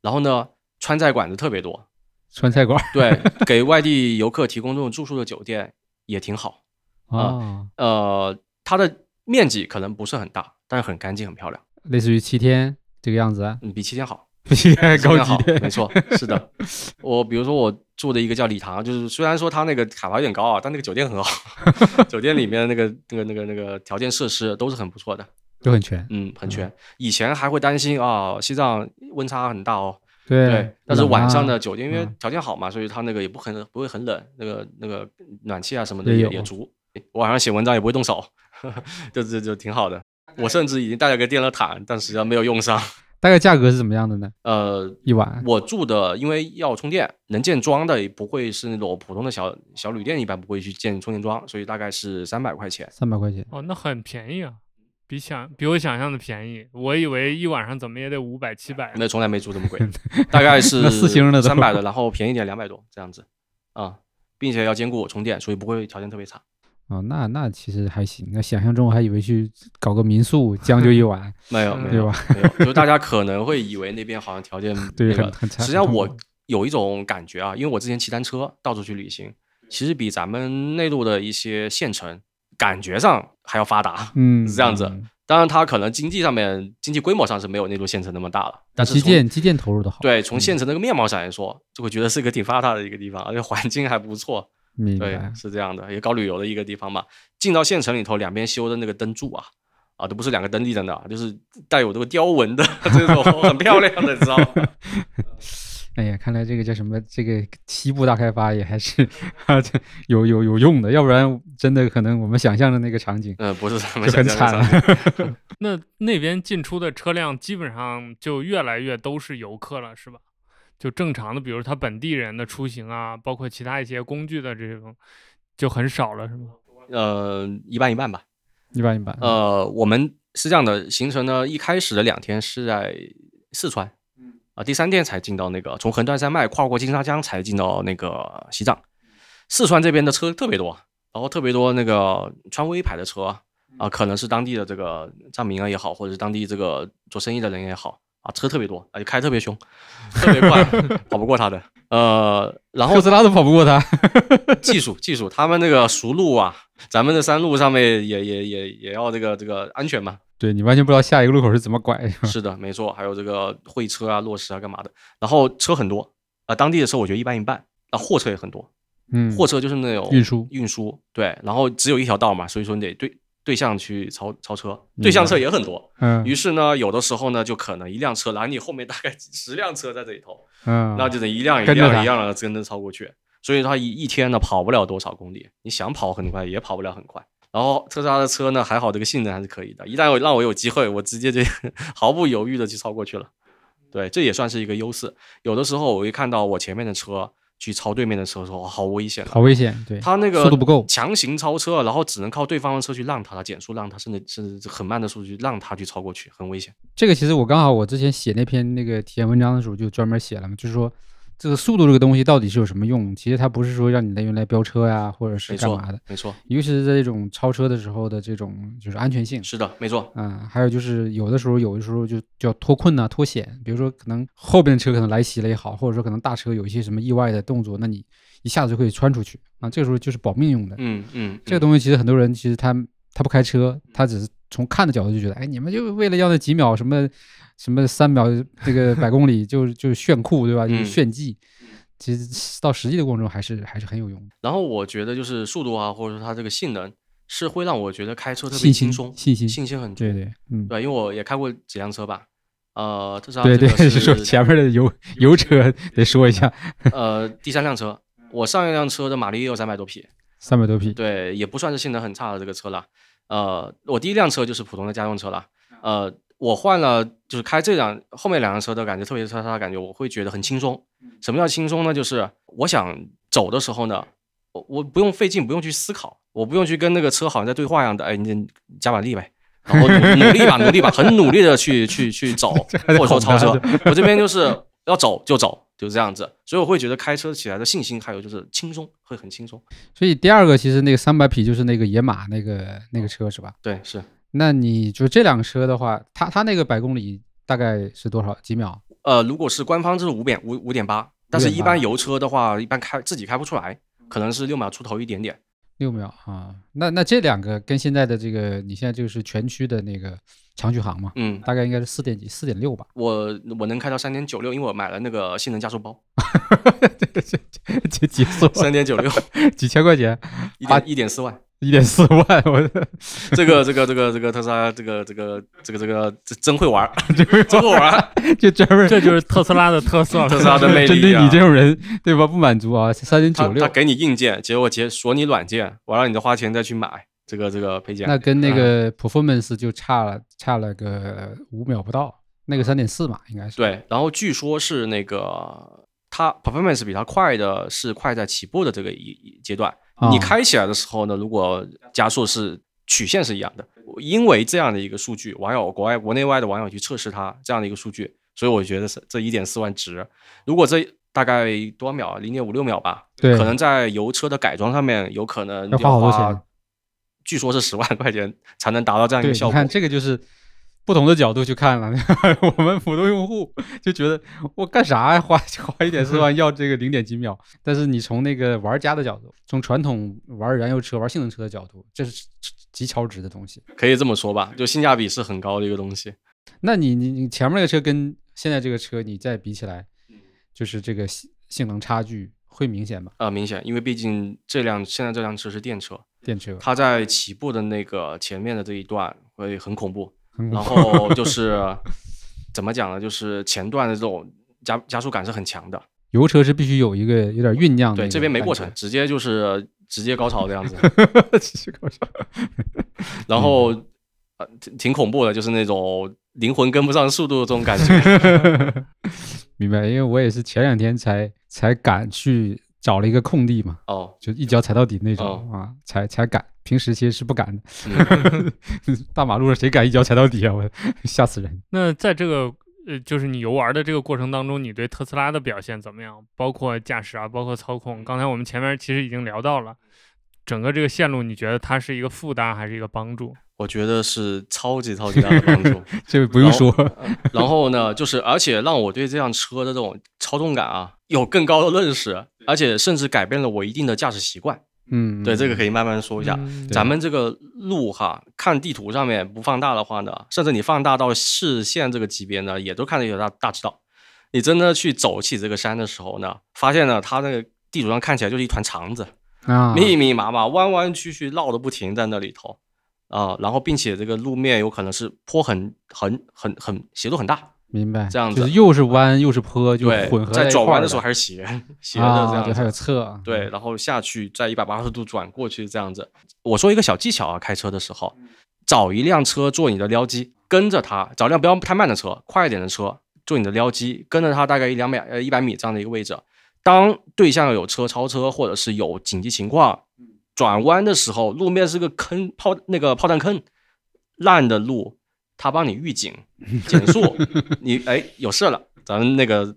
然后呢？川菜馆子特别多，川菜馆 对，给外地游客提供这种住宿的酒店也挺好啊。呃，它的面积可能不是很大，但是很干净，很漂亮，类似于七天这个样子啊。嗯，比七天好，比七天高级，没错，是的。我比如说我住的一个叫礼堂，就是虽然说它那个海拔有点高啊，但那个酒店很好，酒店里面那个那个那个那个条件设施都是很不错的，都很全，嗯，很全。以前还会担心啊，西藏温差很大哦。对，但是晚上的酒店因为条件好嘛，所以它那个也不很不会很冷，那个那个暖气啊什么的也也足。晚上写文章也不会动手，就就就挺好的。我甚至已经带了个电热毯，但实际上没有用上。大概价格是怎么样的呢？呃，一晚我住的，因为要充电，能建桩的也不会是那种普通的小小旅店，一般不会去建充电桩，所以大概是三百块钱。三百块钱哦，那很便宜啊。比想比我想象的便宜，我以为一晚上怎么也得五百七百。那从来没住这么贵，大概是四星的三百的，然后便宜点两百多这样子啊，并且要兼顾充电，所以不会条件特别差。哦，那那其实还行。那想象中我还以为去搞个民宿将就一晚，没有没有没有，就大家可能会以为那边好像条件对很很差。实际上我有一种感觉啊，因为我之前骑单车到处去旅行，其实比咱们内陆的一些县城感觉上还要发达，嗯，是这样子。当然，它可能经济上面、经济规模上是没有内陆县城那么大了，但是基建基建投入的好。对，从县城那个面貌上来说，就会觉得是一个挺发达的一个地方，而且环境还不错。对，是这样的，也搞旅游的一个地方嘛。进到县城里头，两边修的那个灯柱啊，啊，都不是两个灯立在那，就是带有这个雕纹的 这种很漂亮的，你知道吗？哎呀，看来这个叫什么？这个西部大开发也还是啊，这 有有有用的，要不然真的可能我们想象的那个场景，嗯，不是就很惨了。那那边进出的车辆基本上就越来越都是游客了，是吧？就正常的，比如他本地人的出行啊，包括其他一些工具的这种，就很少了，是吗？呃，一半一半吧，一半一半。呃，我们是这样的行程呢，一开始的两天是在四川。啊，第三天才进到那个，从横断山脉跨过金沙江才进到那个西藏。四川这边的车特别多，然后特别多那个川威牌的车啊，可能是当地的这个藏民啊也好，或者是当地这个做生意的人也好啊，车特别多，而且开特别凶，特别快，跑不过他的。呃，然后特斯拉都跑不过他，技术技术，他们那个熟路啊，咱们的山路上面也也也也要这个这个安全嘛。对你完全不知道下一个路口是怎么拐。是的，没错，还有这个会车啊、落石啊干嘛的。然后车很多啊，当地的车我觉得一半一半啊，货车也很多。嗯，货车就是那种运输运输，对，然后只有一条道嘛，所以说你得对对向去超超车，对向车也很多。嗯，于是呢，有的时候呢，就可能一辆车拦你后面大概十辆车在这里头，嗯，那就得一辆一辆一辆的跟着超过去。所以它一一天呢跑不了多少公里，你想跑很快也跑不了很快。然后特斯拉的车呢还好，这个性能还是可以的。一旦我让我有机会，我直接就 毫不犹豫的就超过去了。对，这也算是一个优势。有的时候我会看到我前面的车。去超对面的车的时候，好危险，好危险。对他那个速度不够，强行超车，然后只能靠对方的车去让他，减速让他，甚至甚至很慢的速度去让他去超过去，很危险。这个其实我刚好我之前写那篇那个体验文章的时候就专门写了嘛，就是说。这个速度这个东西到底是有什么用？其实它不是说让你来用来飙车呀，或者是干嘛的。没错，尤其是在这种超车的时候的这种就是安全性。是的，没错。嗯，还有就是有的时候有的时候就叫脱困呐、脱险。比如说可能后边的车可能来袭了也好，或者说可能大车有一些什么意外的动作，那你一下子就可以穿出去啊。这个时候就是保命用的。嗯嗯。这个东西其实很多人其实他他不开车，他只是从看的角度就觉得，哎，你们就为了要那几秒什么什么三秒这个百公里就就炫酷对吧？就是炫技。其实到实际的过程中还是还是很有用的。然后我觉得就是速度啊，或者说它这个性能是会让我觉得开车特别轻松，信心。信心很足对对嗯。对，因为我也开过几辆车吧，呃，特斯拉对对，是说前面的油油车得说一下，呃，第三辆车，我上一辆车的马力也有三百多匹，三百多匹，对，也不算是性能很差的这个车了。呃，我第一辆车就是普通的家用车了，呃。我换了，就是开这辆后面两辆车的感觉，特别是它的感觉，我会觉得很轻松。什么叫轻松呢？就是我想走的时候呢，我我不用费劲，不用去思考，我不用去跟那个车好像在对话一样的，哎，你加把力呗，然后努力吧，努力吧，很努力的去去去走，或者说超车。我这边就是要走就走，就这样子。所以我会觉得开车起来的信心，还有就是轻松，会很轻松。所以第二个其实那个三百匹就是那个野马那个那个车是吧？对，是。那你就这辆车的话，它它那个百公里大概是多少几秒？呃，如果是官方就是五点五五点八，但是一般油车的话，一般开自己开不出来，可能是六秒出头一点点。六秒啊，那那这两个跟现在的这个，你现在就是全区的那个长续航嘛？嗯，大概应该是四点几，四点六吧。我我能开到三点九六，因为我买了那个性能加速包。这个这这几速？三点九六，几千块钱？一点一点四万。一点四万，我这个这个这个这个特斯拉，这个这个这个这个真会玩，真会玩，就专门这就是特斯拉的特色，特斯拉的魅力。针对你这种人，对吧？不满足啊，三点九六，他给你硬件，结果解锁你软件，我让你再花钱再去买这个这个配件。那跟那个 performance 就差了差了个五秒不到，那个三点四嘛，应该是。对，然后据说是那个它 performance 比它快的是快在起步的这个一阶段。你开起来的时候呢，如果加速是曲线是一样的，因为这样的一个数据，网友国外国内外的网友去测试它这样的一个数据，所以我觉得是这一点四万值。如果这大概多少秒？零点五六秒吧。对，可能在油车的改装上面，有可能要花好多钱。据说是十万块钱才能达到这样一个效果。你看这个就是。不同的角度去看了，我们普通用户就觉得我干啥呀，花花一点四万要这个零点几秒。但是你从那个玩家的角度，从传统玩燃油车、玩性能车的角度，这是极超值的东西，可以这么说吧？就性价比是很高的一个东西。那你你你前面那个车跟现在这个车你再比起来，就是这个性性能差距会明显吗？啊，明显，因为毕竟这辆现在这辆车是电车，电车，它在起步的那个前面的这一段会很恐怖。然后就是 怎么讲呢？就是前段的这种加加速感是很强的。油车是必须有一个有点酝酿的，对，这边没过程，直接就是直接高潮这样子。直接高潮。然后呃，挺挺恐怖的，就是那种灵魂跟不上速度的这种感觉。明白，因为我也是前两天才才敢去找了一个空地嘛，哦，就一脚踩到底那种啊，才才敢。平时其实是不敢的，大马路上谁敢一脚踩到底啊？我 吓死人。那在这个呃，就是你游玩的这个过程当中，你对特斯拉的表现怎么样？包括驾驶啊，包括操控。刚才我们前面其实已经聊到了，整个这个线路，你觉得它是一个负担还是一个帮助？我觉得是超级超级大的帮助，这个不用说。然后呢，就是而且让我对这辆车的这种操纵感啊有更高的认识，而且甚至改变了我一定的驾驶习惯。嗯，对，这个可以慢慢说一下。咱们这个路哈，看地图上面不放大的话呢，甚至你放大到视线这个级别呢，也都看得有大大知道。你真的去走起这个山的时候呢，发现呢，它那个地图上看起来就是一团肠子啊，密密麻麻，弯弯曲曲，绕的不停在那里头。啊，然后并且这个路面有可能是坡很很很很斜度很大，明白？这样子又是弯又是坡，就混合在转弯的时候还是斜斜的这样子，还有侧对，然后下去再一百八十度转过去这样子。我说一个小技巧啊，开车的时候找一辆车做你的撩机，跟着它，找辆不要太慢的车，快一点的车做你的撩机，跟着它大概一两百呃一百米这样的一个位置，当对象有车超车或者是有紧急情况。转弯的时候，路面是个坑炮那个炮弹坑，烂的路，他帮你预警减速，你哎有事了，咱们那个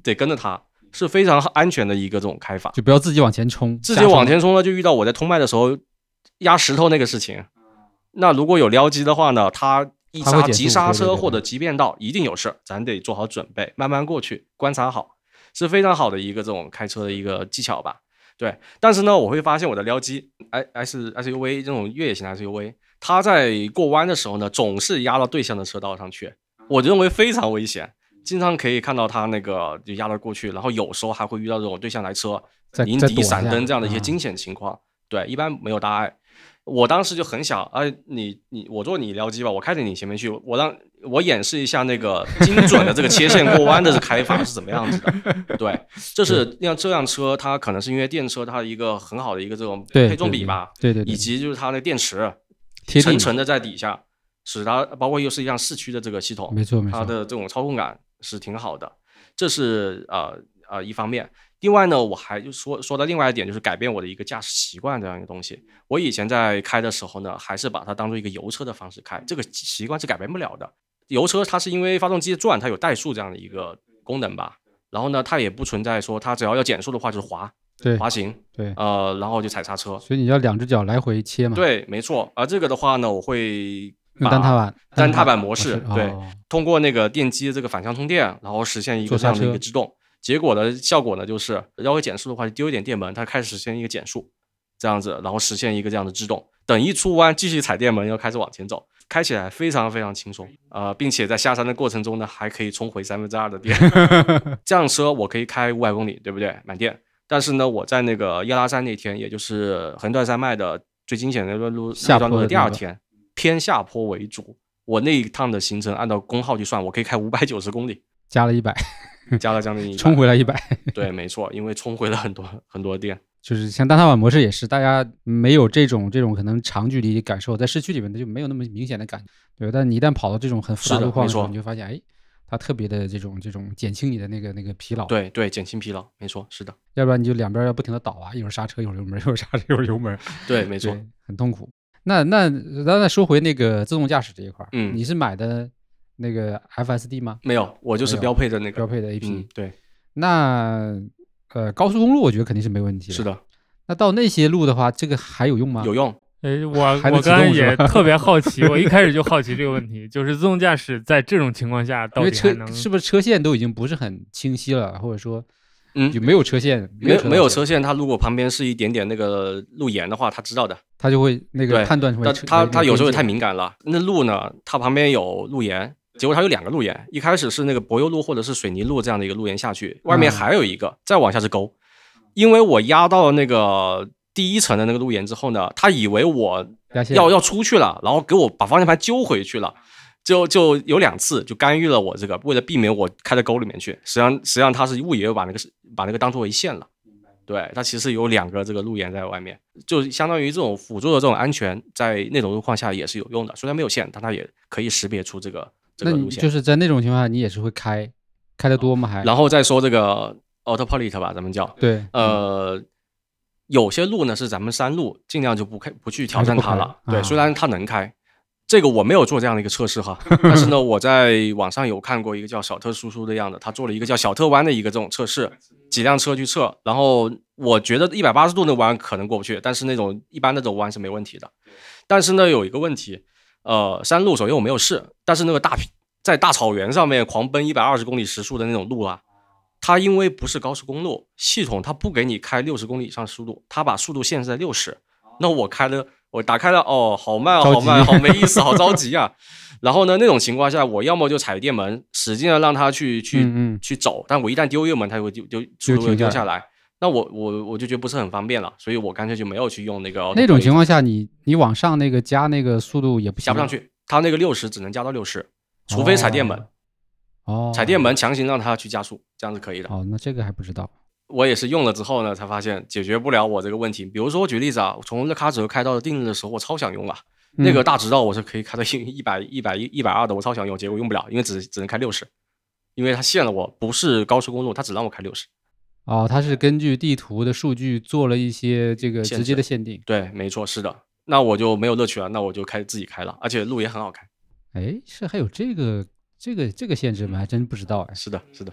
得跟着他，是非常安全的一个这种开法，就不要自己往前冲，自己往前冲呢，就遇到我在通麦的时候压石头那个事情。那如果有撩机的话呢，他一刹急刹车或者急变道，一定有事，咱得做好准备，慢慢过去，观察好，是非常好的一个这种开车的一个技巧吧。对，但是呢，我会发现我的撩机，i s SUV 这种越野型 SUV，它在过弯的时候呢，总是压到对向的车道上去，我认为非常危险，经常可以看到他那个就压了过去，然后有时候还会遇到这种对向来车迎敌闪灯这样的一些惊险情况。对，一般没有大碍。我当时就很想，哎，你你我坐你撩机吧，我开着你前面去，我让我演示一下那个精准的这个切线过弯的这开法是怎么样子的。对，这是像这辆车，它可能是因为电车它一个很好的一个这种配重比吧，对对，以及就是它的电池沉沉的在底下，使它包括又是一辆四驱的这个系统，没错没错，它的这种操控感是挺好的，这是呃呃一方面。另外呢，我还就说说到另外一点，就是改变我的一个驾驶习惯这样一个东西。我以前在开的时候呢，还是把它当做一个油车的方式开，这个习惯是改变不了的。油车它是因为发动机转，它有怠速这样的一个功能吧。然后呢，它也不存在说它只要要减速的话就是滑，对，滑行，对，呃，然后就踩刹车。所以你要两只脚来回切嘛。对，没错。而这个的话呢，我会单踏板，单踏板模式，对，通过那个电机的这个反向充电，然后实现一个这样的一个制动。结果的效果呢，就是要回减速的话，就丢一点电门，它开始实现一个减速，这样子，然后实现一个这样的制动。等一出弯，继续踩电门，又开始往前走，开起来非常非常轻松呃，并且在下山的过程中呢，还可以充回三分之二的电。这辆车我可以开五百公里，对不对？满电。但是呢，我在那个耶拉山那天，也就是横断山脉的最惊险的那段路下段路的第二天，偏下坡为主，我那一趟的行程按照功耗去算，我可以开五百九十公里，加了一百。加了将近充回来一百，对，没错，因为冲回了很多很多电，就是像单踏板模式也是，大家没有这种这种可能长距离感受，在市区里面它就没有那么明显的感觉，对。但你一旦跑到这种很复杂路况的时候，你就发现，哎，它特别的这种这种减轻你的那个那个疲劳，对对，减轻疲劳，没错，是的。要不然你就两边要不停的倒啊，一会儿刹车，一会儿油门，一会儿刹车，一会儿油门，对，没错，很痛苦。那那咱再说回那个自动驾驶这一块，嗯，你是买的那个 FSD 吗？没有，我就是标配的那个标配的 AP，对。那呃，高速公路我觉得肯定是没问题。是的，那到那些路的话，这个还有用吗？有用。哎，我我刚才也 特别好奇，我一开始就好奇这个问题，就是自动驾驶在这种情况下，到底车是不是车线都已经不是很清晰了，或者说，嗯，就没有车线，没没有车线，它如果旁边是一点点那个路沿的话，它知道的，它就会那个判断出来。它它有时候也太敏感了，那路呢，它旁边有路沿。结果它有两个路沿，一开始是那个柏油路或者是水泥路这样的一个路沿下去，外面还有一个，再往下是沟。因为我压到了那个第一层的那个路沿之后呢，他以为我要要出去了，然后给我把方向盘揪回去了，就就有两次就干预了我这个，为了避免我开到沟里面去。实际上实际上他是误以为把那个把那个当做一线了，对，它其实有两个这个路沿在外面，就相当于这种辅助的这种安全，在那种路况下也是有用的。虽然没有线，但它也可以识别出这个。这个路线就是在那种情况下，你也是会开开的多吗？还然后再说这个 autopilot 吧，咱们叫对，呃，有些路呢是咱们山路，尽量就不开不去挑战它了。对，虽然它能开，这个我没有做这样的一个测试哈，但是呢，我在网上有看过一个叫小特叔叔的样子，他做了一个叫小特弯的一个这种测试，几辆车去测，然后我觉得一百八十度那弯可能过不去，但是那种一般那种弯是没问题的。但是呢，有一个问题，呃，山路首先我没有试，但是那个大在大草原上面狂奔一百二十公里时速的那种路啊，它因为不是高速公路，系统它不给你开六十公里以上速度，它把速度限制在六十。那我开了，我打开了，哦，好慢，好慢，好没意思，好着急啊。然后呢，那种情况下，我要么就踩电门，使劲的让它去去去走，但我一旦丢油门，它就会丢丢速度丢下来。那我我我就觉得不是很方便了，所以我干脆就没有去用那个。那种情况下，你你往上那个加那个速度也不加不上去，它那个六十只能加到六十，除非踩电门。哦，踩电门强行让它去加速，这样是可以的。哦，那这个还不知道。我也是用了之后呢，才发现解决不了我这个问题。比如说我举例子啊，从热卡泽开到定日的时候，我超想用啊，那个大直道我是可以开到一一百一百一一百二的，我超想用，结果用不了，因为只只能开六十，因为它限了我，不是高速公路，它只让我开六十。哦，它是根据地图的数据做了一些这个直接的限定。对，没错，是的。那我就没有乐趣了，那我就开自己开了，而且路也很好开。哎，是还有这个这个这个限制吗？还真不知道哎。是的，是的。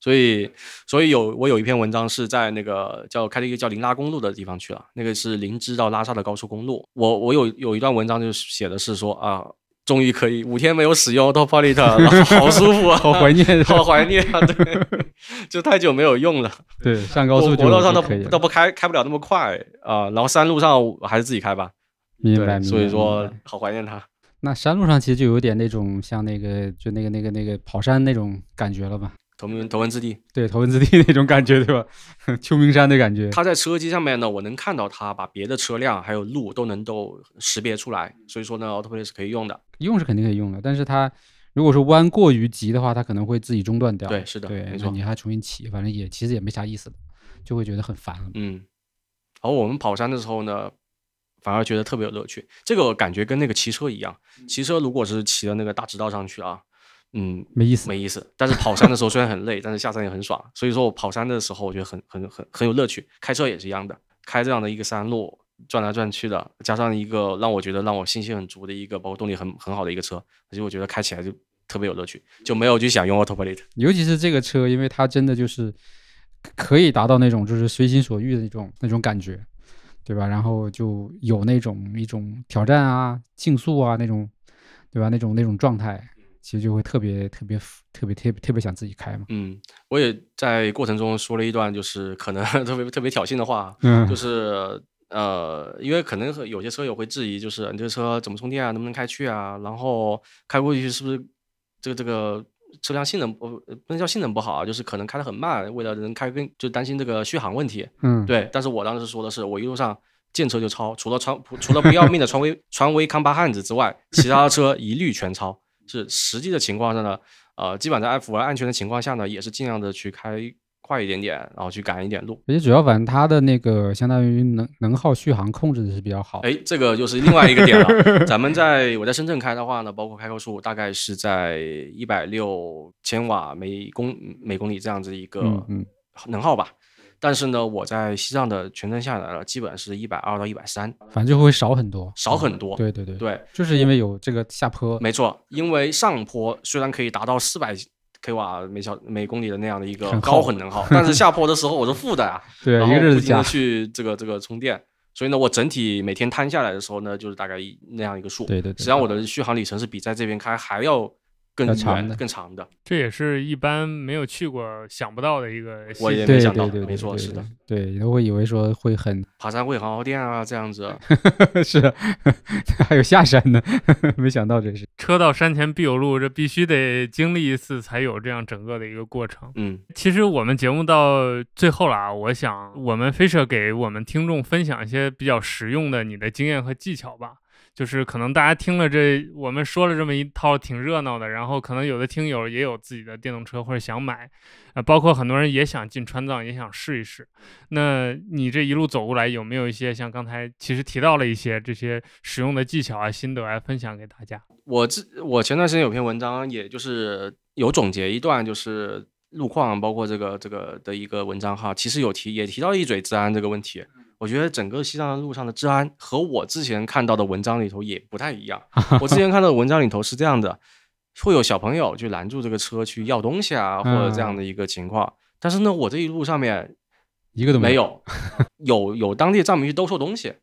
所以，所以有我有一篇文章是在那个叫开了一个叫林拉公路的地方去了，那个是林芝到拉萨的高速公路。我我有有一段文章就写的是说啊。终于可以五天没有使用 Autopilot 了，好舒服啊，好怀念，好怀念啊！对，就太久没有用了。对，上高速国道上都都不开，开不了那么快啊。然后山路上还是自己开吧。明白，所以说好怀念它。那山路上其实就有点那种像那个就那个那个那个跑山那种感觉了吧。头文头文字 D，对头文字 D 那种感觉，对吧？秋名山的感觉。它在车机上面呢，我能看到它把别的车辆还有路都能够识别出来，所以说呢，Autoplay 是可以用的。用是肯定可以用的，但是它如果说弯过于急的话，它可能会自己中断掉。对，是的，对，没错。你还重新起，反正也其实也没啥意思的，就会觉得很烦。嗯。而我们跑山的时候呢，反而觉得特别有乐趣。这个感觉跟那个骑车一样，骑车如果是骑到那个大直道上去啊。嗯，没意思，没意思。但是跑山的时候虽然很累，但是下山也很爽。所以说我跑山的时候，我觉得很很很很有乐趣。开车也是一样的，开这样的一个山路转来转去的，加上一个让我觉得让我信心很足的一个，包括动力很很好的一个车，所以我觉得开起来就特别有乐趣，就没有去想用 Autopilot。尤其是这个车，因为它真的就是可以达到那种就是随心所欲的那种那种感觉，对吧？然后就有那种一种挑战啊、竞速啊那种，对吧？那种那种状态。其实就会特别特别特别特别特别想自己开嘛。嗯，我也在过程中说了一段，就是可能 特别特别挑衅的话，就是呃，因为可能有些车友会质疑，就是你这个车怎么充电啊，能不能开去啊？然后开过去是不是这个这个车辆性能不不能叫性能不好啊？就是可能开得很慢，为了能开更就担心这个续航问题。嗯，对。但是我当时说的是，我一路上见车就超，除了川除了不要命的川威川威康巴汉子之外，其他的车一律全超。是实际的情况下呢，呃，基本在符合安全的情况下呢，也是尽量的去开快一点点，然后去赶一点路。而且主要反正它的那个相当于能能耗续航控制的是比较好。哎，这个就是另外一个点了。咱们在我在深圳开的话呢，包括开高速，大概是在一百六千瓦每公每公里这样子一个能耗吧。但是呢，我在西藏的全程下来了，基本是一百二到一百三，反正就会少很多，少很多。对对对对，就是因为有这个下坡。没错，因为上坡虽然可以达到四百 k 瓦每小每公里的那样的一个高混能耗，但是下坡的时候我是负的啊，对，然后不停的去这个这个充电，所以呢，我整体每天摊下来的时候呢，就是大概那样一个数。对对，实际上我的续航里程是比在这边开还要。更长的，更长的，这也是一般没有去过想不到的一个。我也没想到，没错，是的，对，都会以为说会很爬山会很耗电啊，这样子。是，还有下山呢，没想到这是。车到山前必有路，这必须得经历一次才有这样整个的一个过程。嗯，其实我们节目到最后了啊，我想我们飞车给我们听众分享一些比较实用的你的经验和技巧吧。就是可能大家听了这我们说了这么一套挺热闹的，然后可能有的听友也有自己的电动车或者想买，啊，包括很多人也想进川藏，也想试一试。那你这一路走过来，有没有一些像刚才其实提到了一些这些使用的技巧啊、心得来分享给大家？我这我前段时间有篇文章，也就是有总结一段，就是路况，包括这个这个的一个文章哈，其实有提也提到一嘴治安这个问题。我觉得整个西藏的路上的治安和我之前看到的文章里头也不太一样。我之前看到的文章里头是这样的，会有小朋友去拦住这个车去要东西啊，或者这样的一个情况。但是呢，我这一路上面一个都没有。有有当地藏民去兜售东西，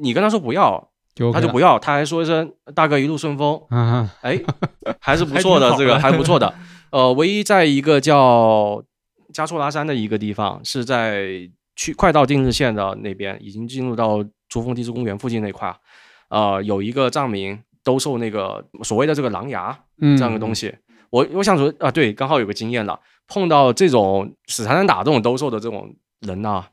你跟他说不要，他就不要，他还说一声大哥一路顺风。啊，哎，还是不错的，这个还不错的。呃，唯一在一个叫加措拉山的一个地方，是在去快到定日县的那边，已经进入到珠峰地质公园附近那块呃，有一个藏民兜售那个所谓的这个狼牙这样的东西。我我想说啊，对，刚好有个经验了，碰到这种死缠烂打这种兜售的这种人呐，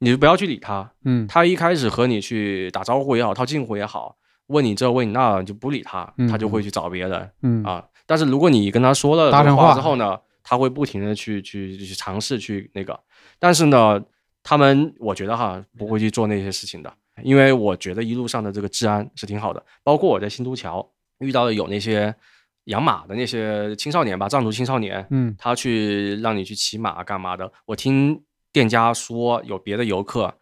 你就不要去理他。嗯，他一开始和你去打招呼也好，套近乎也好，问你这问你那，就不理他，他就会去找别人。嗯啊，但是如果你跟他说了这话之后呢，他会不停的去去去尝试去那个，但是呢，他们我觉得哈不会去做那些事情的，因为我觉得一路上的这个治安是挺好的，包括我在新都桥遇到的有那些。养马的那些青少年吧，藏族青少年，嗯，他去让你去骑马干嘛的？我听店家说有别的游客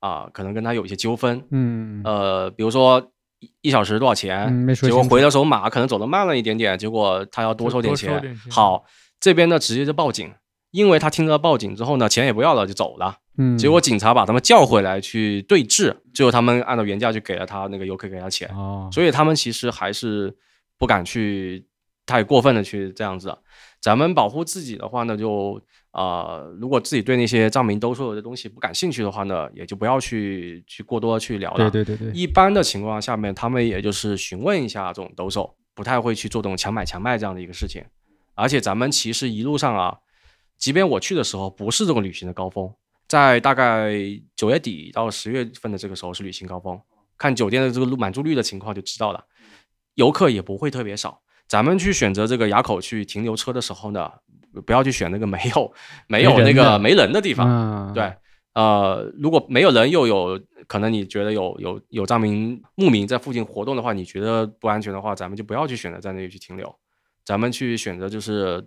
啊，可能跟他有一些纠纷，嗯，呃，比如说一小时多少钱，结果回的时候马可能走的慢了一点点，结果他要多收点钱。好，这边呢直接就报警，因为他听到报警之后呢，钱也不要了就走了，嗯，结果警察把他们叫回来去对峙，最后他们按照原价就给了他那个游客给他钱，哦，所以他们其实还是不敢去。太过分的去这样子，咱们保护自己的话呢，就啊，如果自己对那些藏民兜售的东西不感兴趣的话呢，也就不要去去过多的去聊了。对对对对，一般的情况下面，他们也就是询问一下这种兜售，不太会去做这种强买强卖这样的一个事情。而且咱们其实一路上啊，即便我去的时候不是这种旅行的高峰，在大概九月底到十月份的这个时候是旅行高峰，看酒店的这个满住率的情况就知道了，游客也不会特别少。咱们去选择这个垭口去停留车的时候呢，不要去选那个没有没有那个没人的地方。对，呃，如果没有人又有可能你觉得有有有藏民牧民在附近活动的话，你觉得不安全的话，咱们就不要去选择在那里去停留。咱们去选择就是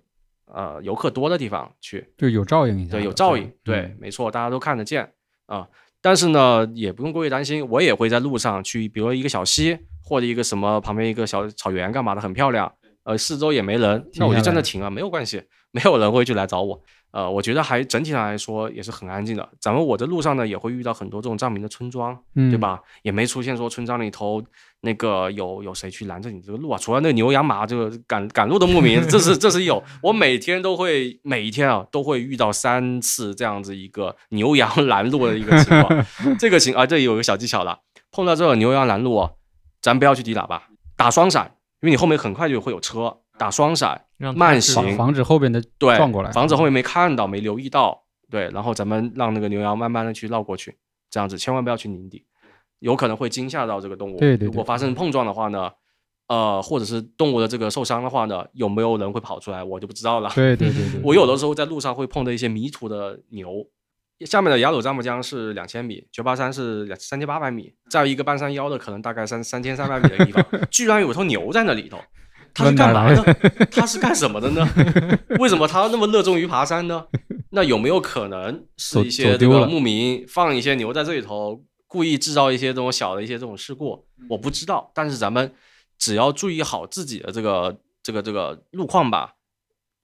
呃游客多的地方去，就有照应一下。对，有照应。对，没错，大家都看得见啊。但是呢，也不用过于担心，我也会在路上去，比如一个小溪。或者一个什么旁边一个小草原干嘛的很漂亮，呃，四周也没人，那我就站那停啊，没有关系，没有人会去来找我。呃，我觉得还整体上来说也是很安静的。咱们我的路上呢也会遇到很多这种藏民的村庄，对吧？也没出现说村庄里头那个有有谁去拦着你这个路啊？除了那个牛羊马这个赶赶路的牧民，这是这是有。我每天都会每一天啊都会遇到三次这样子一个牛羊拦路的一个情况。这个情啊，这里有个小技巧了，碰到这种牛羊拦路啊。咱不要去抵喇叭，打双闪，因为你后面很快就会有车。打双闪，慢行，防止后边的撞过来，防止后面没看到、没留意到。对，然后咱们让那个牛羊慢慢的去绕过去，这样子千万不要去拧底，有可能会惊吓到这个动物。对对。如果发生碰撞的话呢，呃，或者是动物的这个受伤的话呢，有没有人会跑出来，我就不知道了。对对对对。我有的时候在路上会碰到一些迷途的牛。下面的雅鲁藏布江是两千米，九八山是两三千八百米，再有一个半山腰的可能大概三三千三百米的地方，居然有头牛在那里头，它是干嘛的？他是干什么的呢？为什么他那么热衷于爬山呢？那有没有可能是一些这个牧民放一些牛在这里头，故意制造一些这种小的一些这种事故？我不知道，但是咱们只要注意好自己的这个这个这个路况吧，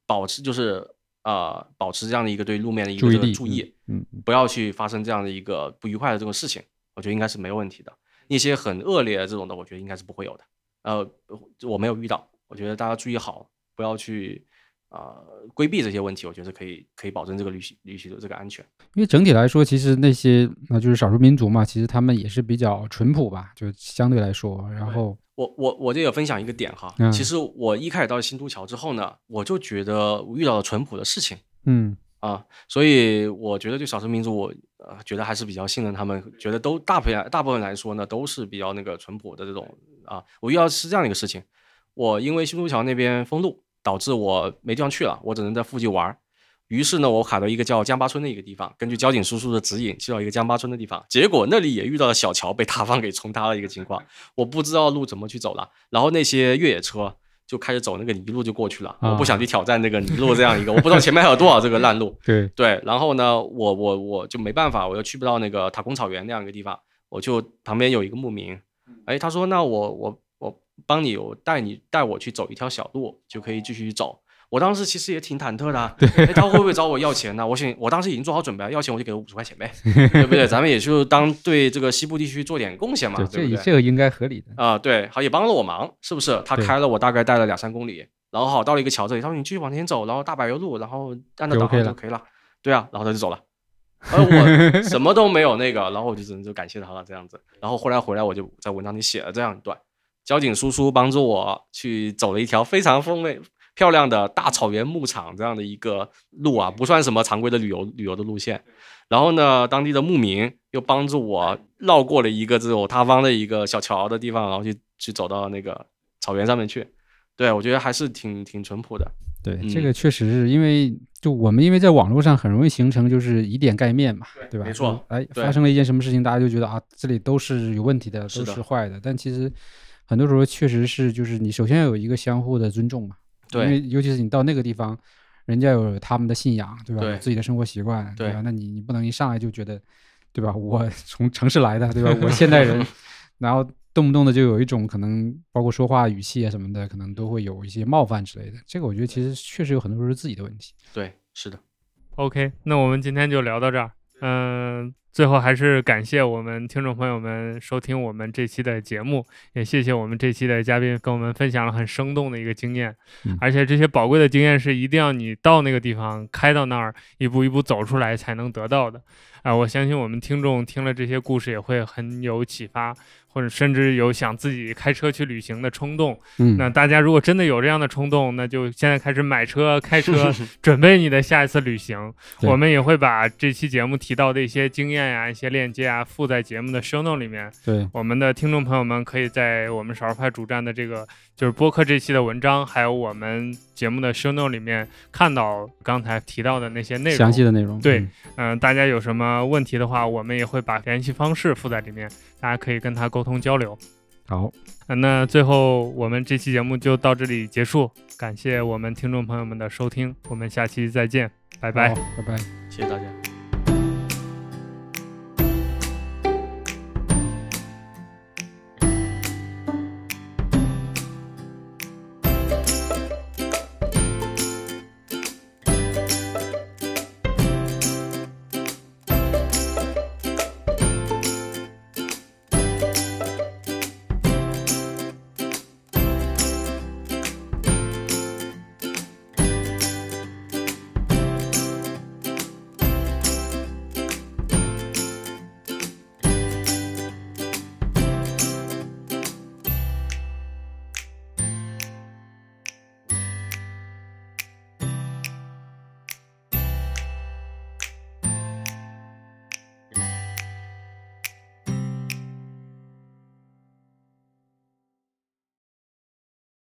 保持就是。呃，保持这样的一个对路面的一个这个注意，嗯，不要去发生这样的一个不愉快的这种事情，我觉得应该是没有问题的。一些很恶劣的这种的，我觉得应该是不会有的。呃，我没有遇到，我觉得大家注意好，不要去啊规避这些问题，我觉得可以可以保证这个旅行旅行的这个安全。因为整体来说，其实那些那就是少数民族嘛，其实他们也是比较淳朴吧，就相对来说，然后。我我我这也分享一个点哈，其实我一开始到新都桥之后呢，我就觉得我遇到了淳朴的事情，嗯啊，所以我觉得对少数民族，我呃觉得还是比较信任他们，觉得都大部分大部分来说呢，都是比较那个淳朴的这种啊。我遇到是这样的一个事情，我因为新都桥那边封路，导致我没地方去了，我只能在附近玩。于是呢，我卡到一个叫江巴村的一个地方，根据交警叔叔的指引，去到一个江巴村的地方。结果那里也遇到了小桥被塌方给冲塌了一个情况，我不知道路怎么去走了。然后那些越野车就开始走那个泥路就过去了，我不想去挑战那个泥路这样一个，我不知道前面还有多少这个烂路。对对，然后呢，我我我就没办法，我又去不到那个塔公草原那样一个地方，我就旁边有一个牧民，哎，他说那我我我帮你，我带你带我去走一条小路，就可以继续走。我当时其实也挺忐忑的，对，他会不会找我要钱呢？我想，我当时已经做好准备了，要钱我就给我五十块钱呗，对不对？咱们也就当对这个西部地区做点贡献嘛，对不对？这个应该合理的啊，对，好也帮了我忙，是不是？他开了我大概带了两三公里，然后好到了一个桥这里，他说你继续往前走，然后大柏油路，然后按照导航就可以了，对啊，然后他就走了，而我什么都没有那个，然后我就只能就感谢他了这样子，然后后来回来我就在文章里写了这样一段。交警叔叔帮助我去走了一条非常风味漂亮的大草原牧场这样的一个路啊，不算什么常规的旅游旅游的路线。然后呢，当地的牧民又帮助我绕过了一个这种塌方的一个小桥的地方，然后去去走到那个草原上面去。对我觉得还是挺挺淳朴的。对，这个确实是因为就我们因为在网络上很容易形成就是以点盖面嘛，对吧？没错。哎，发生了一件什么事情，大家就觉得啊，这里都是有问题的，都是坏的。但其实。很多时候确实是，就是你首先要有一个相互的尊重嘛，对，因为尤其是你到那个地方，人家有他们的信仰，对吧？对，自己的生活习惯，对吧？那你你不能一上来就觉得，对吧？我从城市来的，对吧？我现代人，然后动不动的就有一种可能，包括说话语气啊什么的，可能都会有一些冒犯之类的。这个我觉得其实确实有很多时候是自己的问题。对，是的。OK，那我们今天就聊到这儿。嗯。最后还是感谢我们听众朋友们收听我们这期的节目，也谢谢我们这期的嘉宾跟我们分享了很生动的一个经验，而且这些宝贵的经验是一定要你到那个地方开到那儿一步一步走出来才能得到的。啊，我相信我们听众听了这些故事也会很有启发。或者甚至有想自己开车去旅行的冲动，嗯，那大家如果真的有这样的冲动，那就现在开始买车、开车，准备你的下一次旅行。我们也会把这期节目提到的一些经验呀、一些链接啊附在节目的 show note 里面。对，我们的听众朋友们可以在我们少儿派主站的这个就是播客这期的文章，还有我们节目的 show note 里面看到刚才提到的那些内容，详细的内容。对，嗯，大家有什么问题的话，我们也会把联系方式附在里面。大家可以跟他沟通交流。好，那最后我们这期节目就到这里结束，感谢我们听众朋友们的收听，我们下期再见，拜拜，拜拜，谢谢大家。